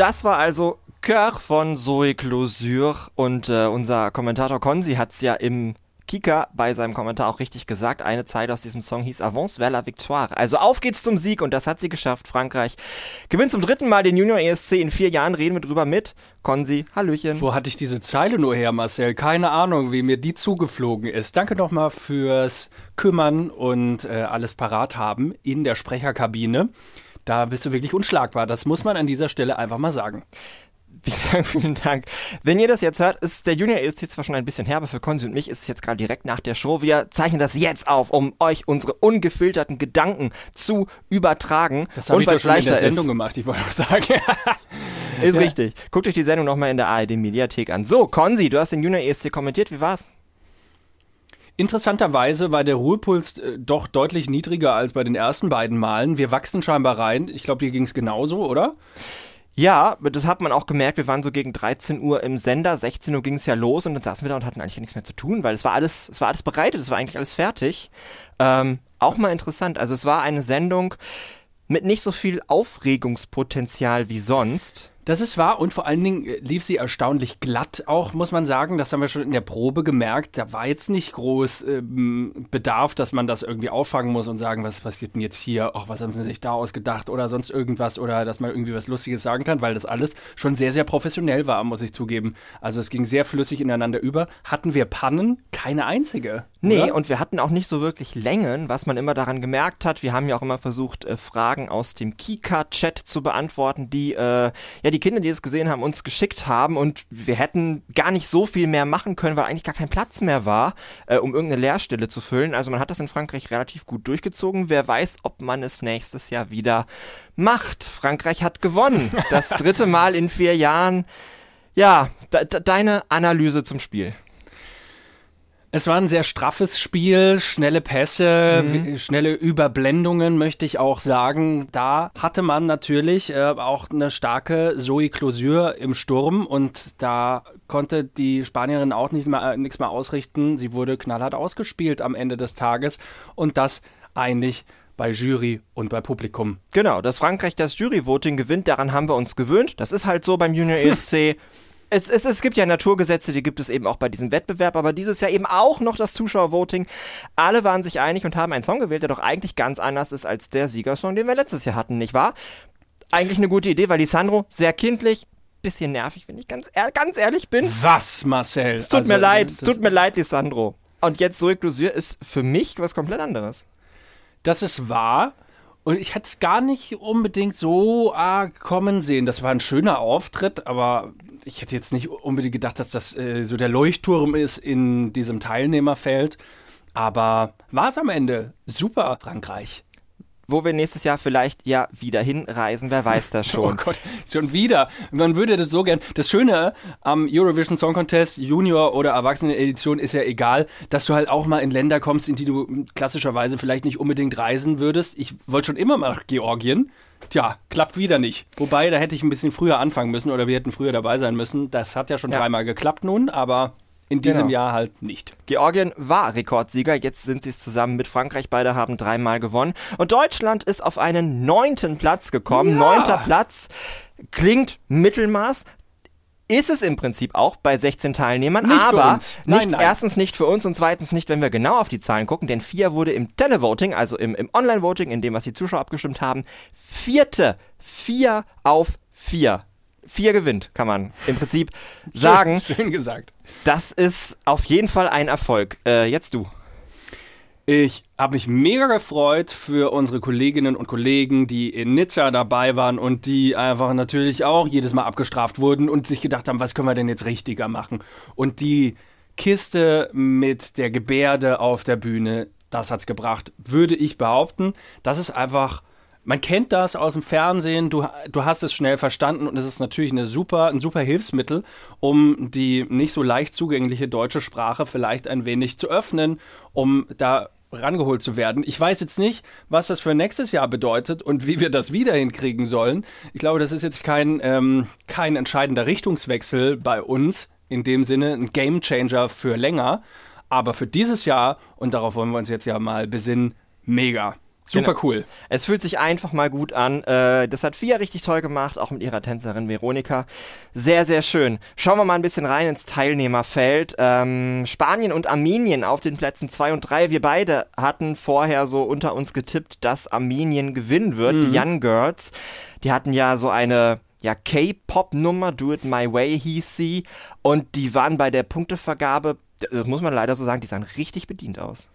Das war also Cœur von Zoe Closure und äh, unser Kommentator Konzi hat es ja im Kika bei seinem Kommentar auch richtig gesagt. Eine Zeile aus diesem Song hieß Avance vers la Victoire. Also auf geht's zum Sieg und das hat sie geschafft. Frankreich gewinnt zum dritten Mal den Junior ESC in vier Jahren. Reden wir drüber mit Konzi. Hallöchen. Wo hatte ich diese Zeile nur her, Marcel? Keine Ahnung, wie mir die zugeflogen ist. Danke nochmal fürs Kümmern und äh, alles parat haben in der Sprecherkabine. Da bist du wirklich unschlagbar. Das muss man an dieser Stelle einfach mal sagen. Vielen Dank. Wenn ihr das jetzt hört, ist der Junior ESC zwar schon ein bisschen herbe für Konzi und mich, ist es jetzt gerade direkt nach der Show. Wir zeichnen das jetzt auf, um euch unsere ungefilterten Gedanken zu übertragen. Das habe ich doch schon in der Sendung ist. gemacht, ich wollte auch sagen. Ist richtig. Guckt euch die Sendung nochmal in der ARD Mediathek an. So, Konzi, du hast den Junior ESC kommentiert. Wie war's? Interessanterweise war der Ruhepuls äh, doch deutlich niedriger als bei den ersten beiden Malen. Wir wachsen scheinbar rein. Ich glaube, dir ging es genauso, oder? Ja, das hat man auch gemerkt. Wir waren so gegen 13 Uhr im Sender. 16 Uhr ging es ja los und dann saßen wir da und hatten eigentlich nichts mehr zu tun, weil es war alles, es war alles bereitet, es war eigentlich alles fertig. Ähm, auch mal interessant. Also es war eine Sendung mit nicht so viel Aufregungspotenzial wie sonst. Das ist wahr und vor allen Dingen äh, lief sie erstaunlich glatt auch, muss man sagen. Das haben wir schon in der Probe gemerkt. Da war jetzt nicht groß ähm, Bedarf, dass man das irgendwie auffangen muss und sagen, was passiert denn jetzt hier? Ach, was haben sie sich da ausgedacht oder sonst irgendwas oder dass man irgendwie was Lustiges sagen kann, weil das alles schon sehr, sehr professionell war, muss ich zugeben. Also es ging sehr flüssig ineinander über. Hatten wir Pannen? Keine einzige. Nee, oder? und wir hatten auch nicht so wirklich Längen, was man immer daran gemerkt hat. Wir haben ja auch immer versucht, äh, Fragen aus dem Kika-Chat zu beantworten, die äh, ja die Kinder, die es gesehen haben, uns geschickt haben. Und wir hätten gar nicht so viel mehr machen können, weil eigentlich gar kein Platz mehr war, äh, um irgendeine Leerstelle zu füllen. Also man hat das in Frankreich relativ gut durchgezogen. Wer weiß, ob man es nächstes Jahr wieder macht. Frankreich hat gewonnen. Das dritte Mal in vier Jahren. Ja, de de deine Analyse zum Spiel. Es war ein sehr straffes Spiel, schnelle Pässe, Mhm. schnelle Überblendungen, möchte ich auch sagen. Da hatte man natürlich äh, auch eine starke Zoe Closure im Sturm und da konnte die Spanierin auch nicht mehr, äh, nichts mehr ausrichten. Sie wurde knallhart ausgespielt am Ende des Tages und das eigentlich bei Jury und bei Publikum. Genau, dass Frankreich das Juryvoting gewinnt, daran haben wir uns gewöhnt. Das ist halt so beim Junior ESC. Es, es, es gibt ja Naturgesetze, die gibt es eben auch bei diesem Wettbewerb, aber dieses Jahr eben auch noch das Zuschauervoting. Alle waren sich einig und haben einen Song gewählt, der doch eigentlich ganz anders ist als der Siegersong, den wir letztes Jahr hatten, nicht wahr? Eigentlich eine gute Idee, weil Lisandro sehr kindlich, bisschen nervig, wenn ich ganz, ehr- ganz ehrlich bin. Was, Marcel? Es tut Also, mir leid, es tut mir leid, Lisandro. Und jetzt Zoe Closure ist für mich was komplett anderes. Das ist wahr. Und ich hätte es gar nicht unbedingt so arg kommen sehen. Das war ein schöner Auftritt, aber ich hätte jetzt nicht unbedingt gedacht, dass das äh, so der Leuchtturm ist in diesem Teilnehmerfeld. Aber war es am Ende super, Frankreich. Wo wir nächstes Jahr vielleicht ja wieder hinreisen, wer weiß das Oh schon. Gott, schon wieder. Man würde das so gern. Das Schöne am Eurovision Song Contest, Junior oder Erwachsene-Edition, ist ja egal, dass du halt auch mal in Länder kommst, in die du klassischerweise vielleicht nicht unbedingt reisen würdest. Ich wollte schon immer mal nach Georgien. Tja, klappt wieder nicht. Wobei, da hätte ich ein bisschen früher anfangen müssen oder wir hätten früher dabei sein müssen. Das hat ja schon Ja. dreimal geklappt nun, aber in diesem Genau. Jahr halt nicht. Georgien war Rekordsieger, jetzt sind sie es zusammen mit Frankreich. Beide haben dreimal gewonnen. Und Deutschland ist auf einen neunten Platz gekommen. Neunter Platz klingt Mittelmaß. Ist es im Prinzip auch bei 16 Teilnehmern, Nicht aber. Nein, nicht nein. erstens nicht für uns und zweitens nicht, wenn wir genau auf die Zahlen gucken, denn vier wurde im Televoting, also im, im Online-Voting, in dem, was die Zuschauer abgestimmt haben, vierte, vier auf vier. Vier gewinnt, kann man im Prinzip sagen. Schön gesagt. Das ist auf jeden Fall ein Erfolg. Äh, jetzt du. Ich habe mich mega gefreut für unsere Kolleginnen und Kollegen, die in Nizza dabei waren und die einfach natürlich auch jedes Mal abgestraft wurden und sich gedacht haben, was können wir denn jetzt richtiger machen? Und die Kiste mit der Gebärde auf der Bühne, das hat's gebracht, würde ich behaupten. Das ist einfach man kennt das aus dem Fernsehen, du, du hast es schnell verstanden und es ist natürlich eine super, ein super Hilfsmittel, um die nicht so leicht zugängliche deutsche Sprache vielleicht ein wenig zu öffnen, um da rangeholt zu werden. Ich weiß jetzt nicht, was das für nächstes Jahr bedeutet und wie wir das wieder hinkriegen sollen. Ich glaube, das ist jetzt kein, ähm, kein entscheidender Richtungswechsel bei uns, in dem Sinne ein Gamechanger für länger, aber für dieses Jahr, und darauf wollen wir uns jetzt ja mal besinnen, mega. Super Genau. cool. Es fühlt sich einfach mal gut an. Äh, das hat Fia richtig toll gemacht, auch mit ihrer Tänzerin Veronika. Sehr, sehr schön. Schauen wir mal ein bisschen rein ins Teilnehmerfeld. Ähm, Spanien und Armenien auf den Plätzen 2 und 3. Wir beide hatten vorher so unter uns getippt, dass Armenien gewinnen wird. Die Young Girls, die hatten ja so eine ja, K-Pop-Nummer, Do It My Way hieß sie. Und die waren bei der Punktevergabe, das muss man leider so sagen, die sahen richtig bedient aus.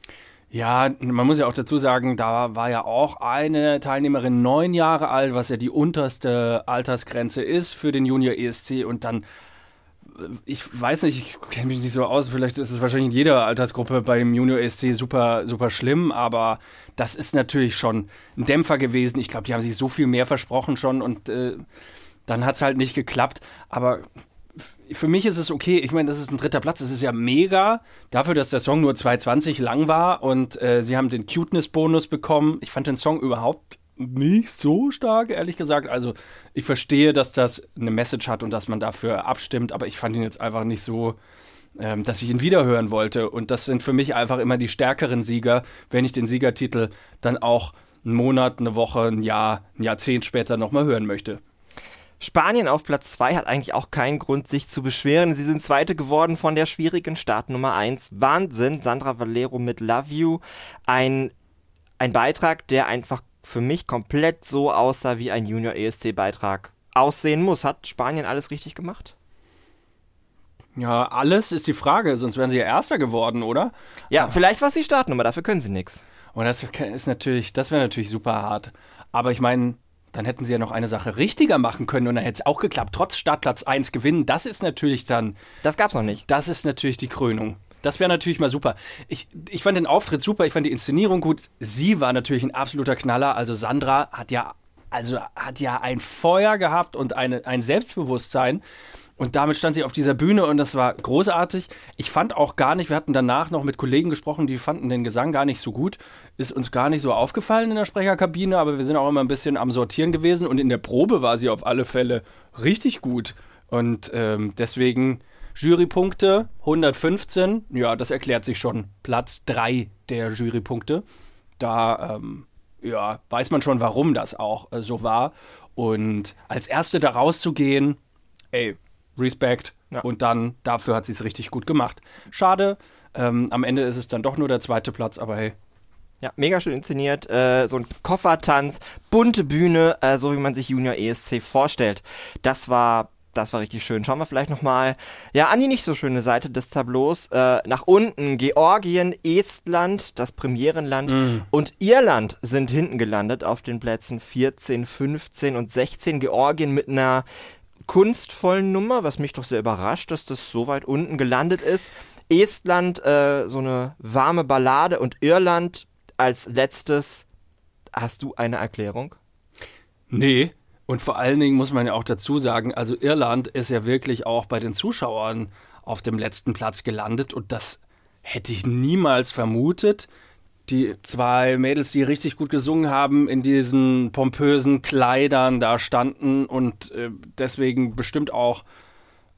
Ja, man muss ja auch dazu sagen, da war ja auch eine Teilnehmerin neun Jahre alt, was ja die unterste Altersgrenze ist für den Junior ESC und dann äh, ich weiß nicht, ich kenne mich nicht so aus, vielleicht ist es wahrscheinlich in jeder Altersgruppe beim Junior ESC super, super schlimm, aber das ist natürlich schon ein Dämpfer gewesen. Ich glaube, die haben sich so viel mehr versprochen schon und äh, dann hat es halt nicht geklappt. Aber für mich ist es okay. Ich meine, das ist ein dritter Platz. Das ist ja mega. Dafür, dass der Song nur 2,20 lang war und äh, sie haben den Cuteness-Bonus bekommen. Ich fand den Song überhaupt nicht so stark, ehrlich gesagt. Also, ich verstehe, dass das eine Message hat und dass man dafür abstimmt, aber ich fand ihn jetzt einfach nicht so, ähm, dass ich ihn wiederhören wollte. Und das sind für mich einfach immer die stärkeren Sieger, wenn ich den Siegertitel dann auch einen Monat, eine Woche, ein Jahr, ein Jahrzehnt später nochmal hören möchte. Spanien auf Platz 2 hat eigentlich auch keinen Grund, sich zu beschweren. Sie sind Zweite geworden von der schwierigen Start Nummer 1. Wahnsinn, Sandra Valero mit Love You. Ein, ein Beitrag, der einfach für mich komplett so aussah, wie ein Junior ESC-Beitrag aussehen muss. Hat Spanien alles richtig gemacht? Ja, alles ist die Frage, sonst wären sie ja Erster geworden, oder? Ja, vielleicht war es die Startnummer, dafür können sie nichts. Und das ist natürlich, das wäre natürlich super hart. Aber ich meine, dann hätten sie ja noch eine Sache richtiger machen können und dann hätte es auch geklappt. Trotz Startplatz 1 gewinnen, das ist natürlich dann, Das gab's noch nicht. das ist natürlich die Krönung. Das wäre natürlich mal super. Ich, ich fand den Auftritt super, ich fand die Inszenierung gut. Sie war natürlich ein absoluter Knaller. Also Sandra hat ja, also hat ja ein Feuer gehabt und eine, ein Selbstbewusstsein. Und damit stand sie auf dieser Bühne und das war großartig. Ich fand auch gar nicht, wir hatten danach noch mit Kollegen gesprochen, die fanden den Gesang gar nicht so gut. Ist uns gar nicht so aufgefallen in der Sprecherkabine, aber wir sind auch immer ein bisschen am Sortieren gewesen und in der Probe war sie auf alle Fälle richtig gut. Und ähm, deswegen Jurypunkte 115, ja, das erklärt sich schon. Platz 3 der Jurypunkte. Da ähm, ja, weiß man schon, warum das auch äh, so war. Und als Erste da rauszugehen, ey, Respekt. Ja. Und dann, dafür hat sie es richtig gut gemacht. Schade, ähm, am Ende ist es dann doch nur der zweite Platz, aber hey. Ja, mega schön inszeniert. Äh, so ein Koffertanz, bunte Bühne, äh, so wie man sich Junior ESC vorstellt. Das war, das war richtig schön. Schauen wir vielleicht nochmal, ja, an die nicht so schöne Seite des Tableaus. Äh, nach unten Georgien, Estland, das Premierenland und Irland sind hinten gelandet auf den Plätzen 14, 15 und 16. Georgien mit einer kunstvollen Nummer, was mich doch sehr überrascht, dass das so weit unten gelandet ist. Estland äh, so eine warme Ballade und Irland als letztes Hast du eine Erklärung? Nee. Und vor allen Dingen muss man ja auch dazu sagen, also Irland ist ja wirklich auch bei den Zuschauern auf dem letzten Platz gelandet und das hätte ich niemals vermutet. Die zwei Mädels, die richtig gut gesungen haben, in diesen pompösen Kleidern da standen und äh, deswegen bestimmt auch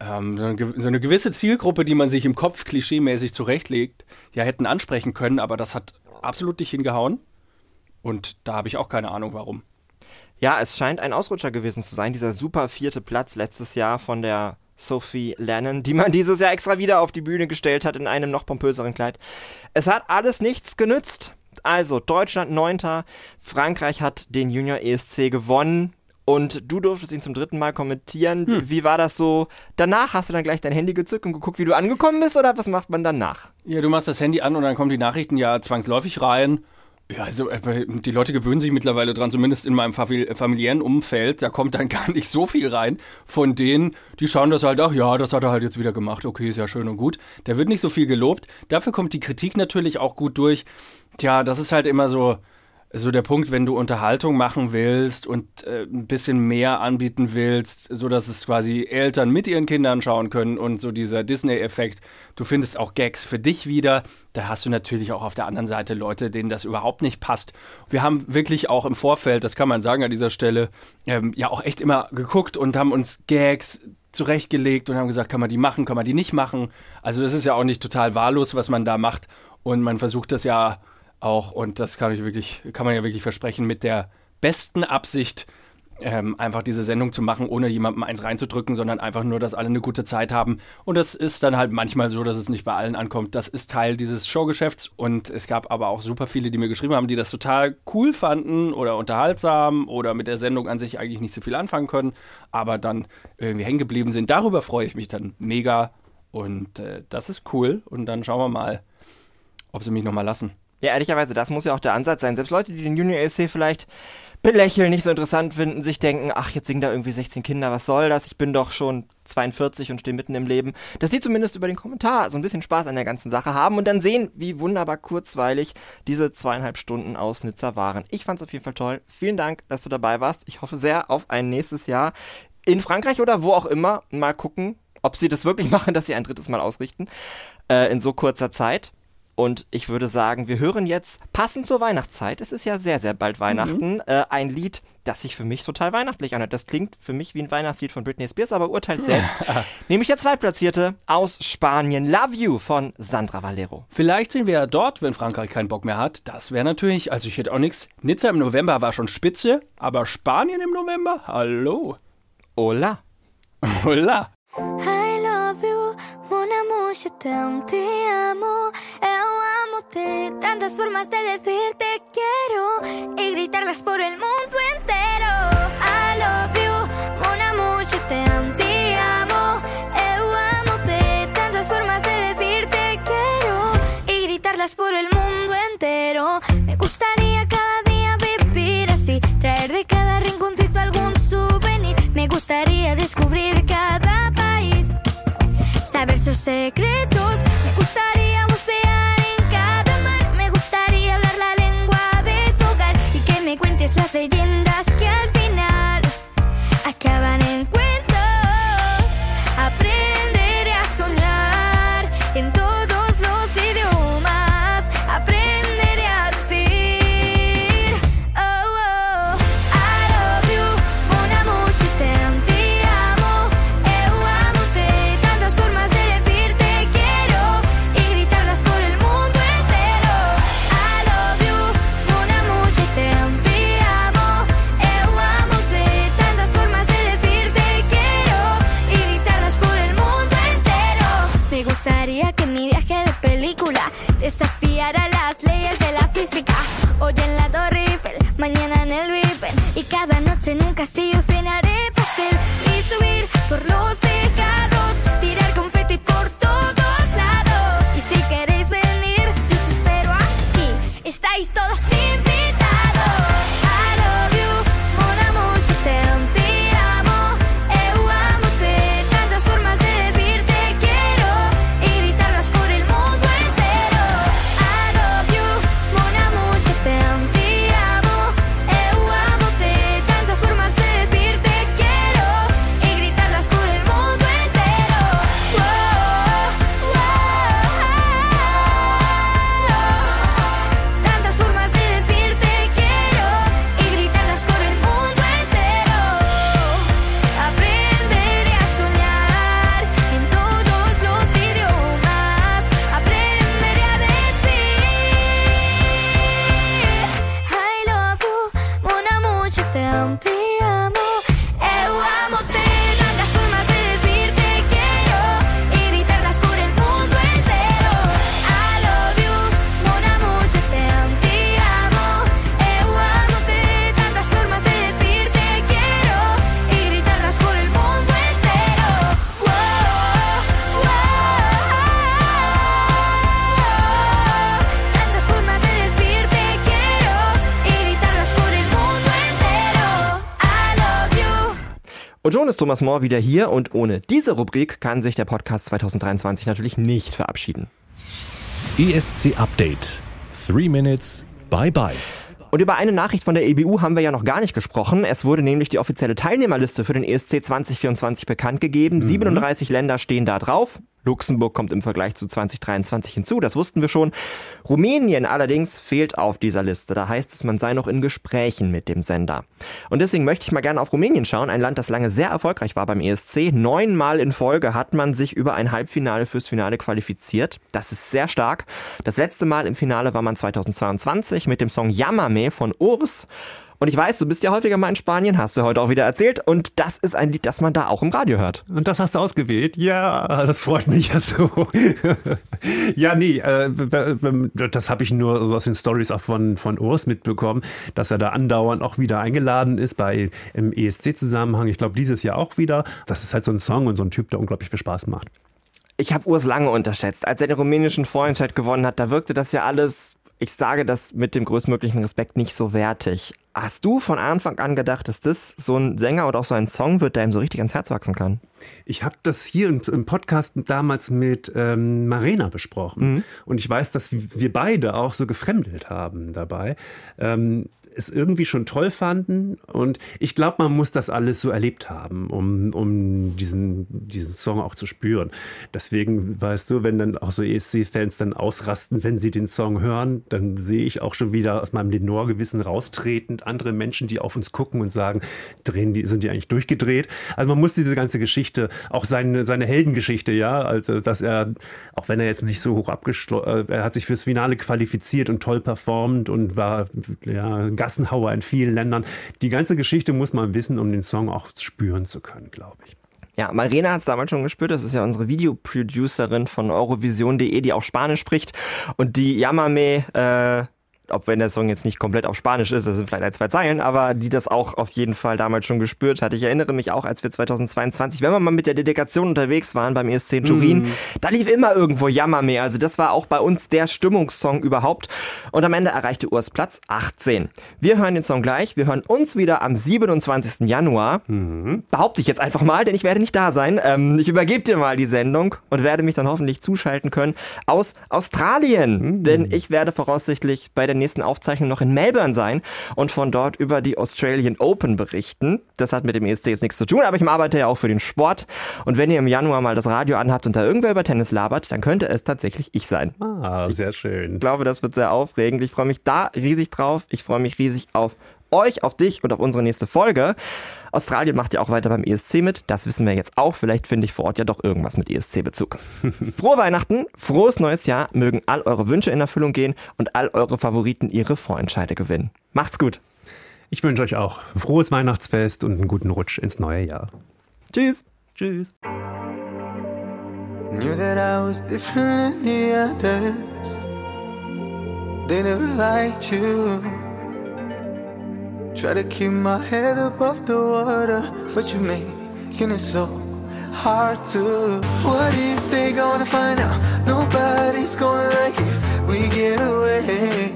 ähm, so, eine, gewisse Zielgruppe, die man sich im Kopf klischeemäßig zurechtlegt, ja hätten ansprechen können, aber das hat absolut nicht hingehauen. Und da habe ich auch keine Ahnung, warum. Ja, es scheint ein Ausrutscher gewesen zu sein, dieser super vierte Platz letztes Jahr von der Sophie Lennon, die man dieses Jahr extra wieder auf die Bühne gestellt hat in einem noch pompöseren Kleid. Es hat alles nichts genützt. Also, Deutschland neunter, Frankreich hat den Junior ESC gewonnen. Und du durftest ihn zum dritten Mal kommentieren. Wie war das so? Danach hast du dann gleich dein Handy gezückt und geguckt, wie du angekommen bist, oder was macht man danach? Ja, du machst das Handy an und dann kommen die Nachrichten ja zwangsläufig rein. Ja, also äh, die Leute gewöhnen sich mittlerweile dran, zumindest in meinem famili- familiären Umfeld. Da kommt dann gar nicht so viel rein. Von denen, die schauen das halt, ach ja, das hat er halt jetzt wieder gemacht. Okay, ist ja schön und gut. Da wird nicht so viel gelobt. Dafür kommt die Kritik natürlich auch gut durch. Tja, das ist halt immer so, so der Punkt, wenn du Unterhaltung machen willst und äh, ein bisschen mehr anbieten willst, so dass es quasi Eltern mit ihren Kindern schauen können und so dieser Disney-Effekt. Du findest auch Gags für dich wieder. Da hast du natürlich auch auf der anderen Seite Leute, denen das überhaupt nicht passt. Wir haben wirklich auch im Vorfeld, das kann man sagen an dieser Stelle, ähm, ja auch echt immer geguckt und haben uns Gags zurechtgelegt und haben gesagt, kann man die machen, kann man die nicht machen. Also das ist ja auch nicht total wahllos, was man da macht. Und man versucht das ja auch, und das kann ich wirklich, kann man ja wirklich versprechen, mit der besten Absicht, ähm, einfach diese Sendung zu machen, ohne jemandem eins reinzudrücken, sondern einfach nur, dass alle eine gute Zeit haben. Und das ist dann halt manchmal so, dass es nicht bei allen ankommt. Das ist Teil dieses Showgeschäfts. Und es gab aber auch super viele, die mir geschrieben haben, die das total cool fanden oder unterhaltsam oder mit der Sendung an sich eigentlich nicht so viel anfangen können, aber dann irgendwie hängen geblieben sind. Darüber freue ich mich dann mega. Und äh, das ist cool. Und dann schauen wir mal, ob sie mich nochmal lassen. Ja, ehrlicherweise, das muss ja auch der Ansatz sein. Selbst Leute, die den Junior ESC vielleicht belächeln, nicht so interessant finden, sich denken, ach, jetzt singen da irgendwie 16 Kinder, was soll das? Ich bin doch schon 42 und stehe mitten im Leben. Dass sie zumindest über den Kommentar so ein bisschen Spaß an der ganzen Sache haben und dann sehen, wie wunderbar kurzweilig diese zweieinhalb Stunden aus Nizza waren. Ich fand's auf jeden Fall toll. Vielen Dank, dass du dabei warst. Ich hoffe sehr auf ein nächstes Jahr in Frankreich oder wo auch immer. Mal gucken, ob sie das wirklich machen, dass sie ein drittes Mal ausrichten. Äh, in so kurzer Zeit. Und ich würde sagen, wir hören jetzt passend zur Weihnachtszeit, es ist ja sehr, sehr bald Weihnachten, äh, ein Lied, das sich für mich total weihnachtlich anhört. Das klingt für mich wie ein Weihnachtslied von Britney Spears, aber urteilt selbst. Nämlich der Zweitplatzierte aus Spanien, Love You von Sandra Valero. Vielleicht sind wir ja dort, wenn Frankreich keinen Bock mehr hat. Das wäre natürlich, also ich hätte auch nichts. Nizza im November war schon spitze, aber Spanien im November? Hallo. Hola. Hola. I love you, mon amour, je t'aime, te amo, Tantas formas de decir te quiero y gritarlas por el mundo entero. I love you, mon amour, je t'aime, te amo, eu amo-te. Tantas formas de decir te quiero y gritarlas por el mundo entero. Me gustaría cada día vivir así, traer de cada rinconcito algún souvenir. Me gustaría descubrir cada país, saber sus secretos. Schon ist Thomas Mohr wieder hier und ohne diese Rubrik kann sich der Podcast 2023 natürlich nicht verabschieden. ESC Update. Three Minutes. Bye bye. Und über eine Nachricht von der EBU haben wir ja noch gar nicht gesprochen. Es wurde nämlich die offizielle Teilnehmerliste für den ESC 2024 bekannt gegeben. 37 Länder stehen da drauf. Luxemburg kommt im Vergleich zu 2023 hinzu, das wussten wir schon. Rumänien allerdings fehlt auf dieser Liste. Da heißt es, man sei noch in Gesprächen mit dem Sender. Und deswegen möchte ich mal gerne auf Rumänien schauen, ein Land, das lange sehr erfolgreich war beim ESC. Neunmal in Folge hat man sich über ein Halbfinale fürs Finale qualifiziert. Das ist sehr stark. Das letzte Mal im Finale war man 2022 mit dem Song Yamame von Urs. Und ich weiß, du bist ja häufiger mal in Spanien, hast du heute auch wieder erzählt. Und das ist ein Lied, das man da auch im Radio hört. Und das hast du ausgewählt? Ja, das freut mich ja so. ja, nee, äh, das habe ich nur so aus den Stories auch von, von Urs mitbekommen, dass er da andauernd auch wieder eingeladen ist bei im ESC-Zusammenhang. Ich glaube, dieses Jahr auch wieder. Das ist halt so ein Song und so ein Typ, der unglaublich viel Spaß macht. Ich habe Urs lange unterschätzt. Als er den rumänischen Vorentscheid gewonnen hat, da wirkte das ja alles, ich sage das mit dem größtmöglichen Respekt, nicht so wertig. Hast du von Anfang an gedacht, dass das so ein Sänger oder auch so ein Song wird, der ihm so richtig ans Herz wachsen kann? Ich habe das hier im, Podcast damals mit ähm, Marina besprochen. Und ich weiß, dass wir beide auch so gefremdelt haben dabei. Ähm, es irgendwie schon toll fanden und ich glaube, man muss das alles so erlebt haben, um, um diesen, diesen Song auch zu spüren. Deswegen, weißt du, wenn dann auch so ESC-Fans dann ausrasten, wenn sie den Song hören, dann sehe ich auch schon wieder aus meinem Lenore-Gewissen raustretend andere Menschen, die auf uns gucken und sagen, drehen die, sind die eigentlich durchgedreht? Also man muss diese ganze Geschichte, auch seine, seine Heldengeschichte, ja, also dass er, auch wenn er jetzt nicht so hoch abgeschlossen, er hat sich fürs Finale qualifiziert und toll performt und war ja, Gassenhauer in vielen Ländern. Die ganze Geschichte muss man wissen, um den Song auch spüren zu können, glaube ich. Ja, Marina hat es damals schon gespürt. Das ist ja unsere Videoproducerin von Eurovision.de, die auch Spanisch spricht. Und die Yamame, äh, ob wenn der Song jetzt nicht komplett auf Spanisch ist, das sind vielleicht ein, zwei Zeilen, aber die das auch auf jeden Fall damals schon gespürt hat. Ich erinnere mich auch, als wir 2022, wenn wir mal mit der Delegation unterwegs waren beim ESC in Turin, da lief immer irgendwo Yamame. Also das war auch bei uns der Stimmungssong überhaupt. Und am Ende erreichte Urs Platz 18. Wir hören den Song gleich. Wir hören uns wieder am 27. Januar. Behaupte ich jetzt einfach mal, denn ich werde nicht da sein. Ähm, ich übergebe dir mal die Sendung und werde mich dann hoffentlich zuschalten können aus Australien. Denn ich werde voraussichtlich bei der nächsten Aufzeichnung noch in Melbourne sein und von dort über die Australian Open berichten. Das hat mit dem ESC jetzt nichts zu tun, aber ich arbeite ja auch für den Sport. Und wenn ihr im Januar mal das Radio anhabt und da irgendwer über Tennis labert, dann könnte es tatsächlich ich sein. Ah, sehr schön. Ich glaube, das wird sehr aufregend. Ich freue mich da riesig drauf. Ich freue mich riesig auf euch, auf dich und auf unsere nächste Folge. Australien macht ja auch weiter beim ESC mit. Das wissen wir jetzt auch. Vielleicht finde ich vor Ort ja doch irgendwas mit ESC-Bezug. Frohe Weihnachten, frohes neues Jahr. Mögen all eure Wünsche in Erfüllung gehen und all eure Favoriten ihre Vorentscheide gewinnen. Macht's gut. Ich wünsche euch auch frohes Weihnachtsfest und einen guten Rutsch ins neue Jahr. Tschüss. Tschüss. Knew that I was different than the others. They never liked you. Try to keep my head above the water, but you're making it so hard to. What if they gonna find out? Nobody's gonna like if we get away.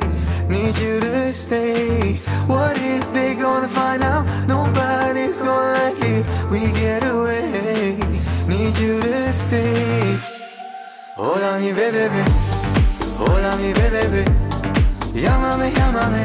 Need you to stay. What if they gonna find out? Nobody's gonna like it. We get away. Need you to stay. Hola mi bebé, hola mi bebé, llámame, llámame,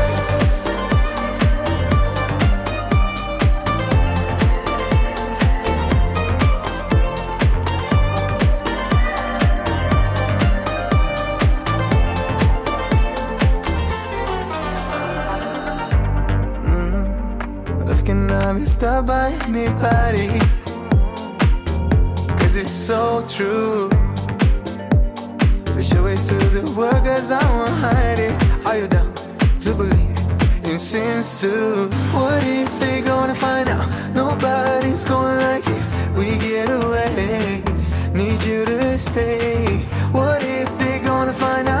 Be stopped by anybody. Cause it's so true. We show it to the world cause I won't hide it. Are you down to believe in sins too? What if they gonna find out? Nobody's gonna like it. We get away. Need you to stay. What if they gonna find out?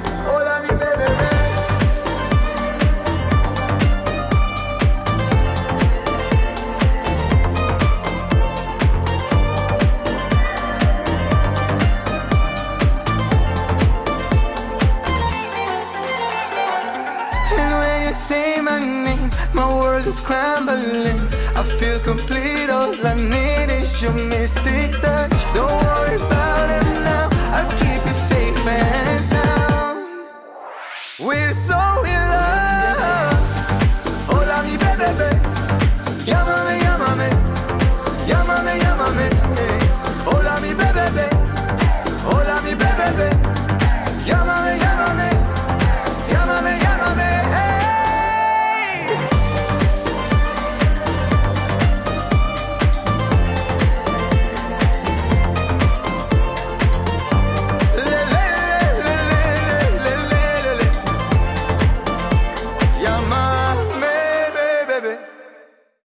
Crumbling. I feel complete, all I need is your mystic touch. Don't worry about it now, I'll keep you safe and sound. We're so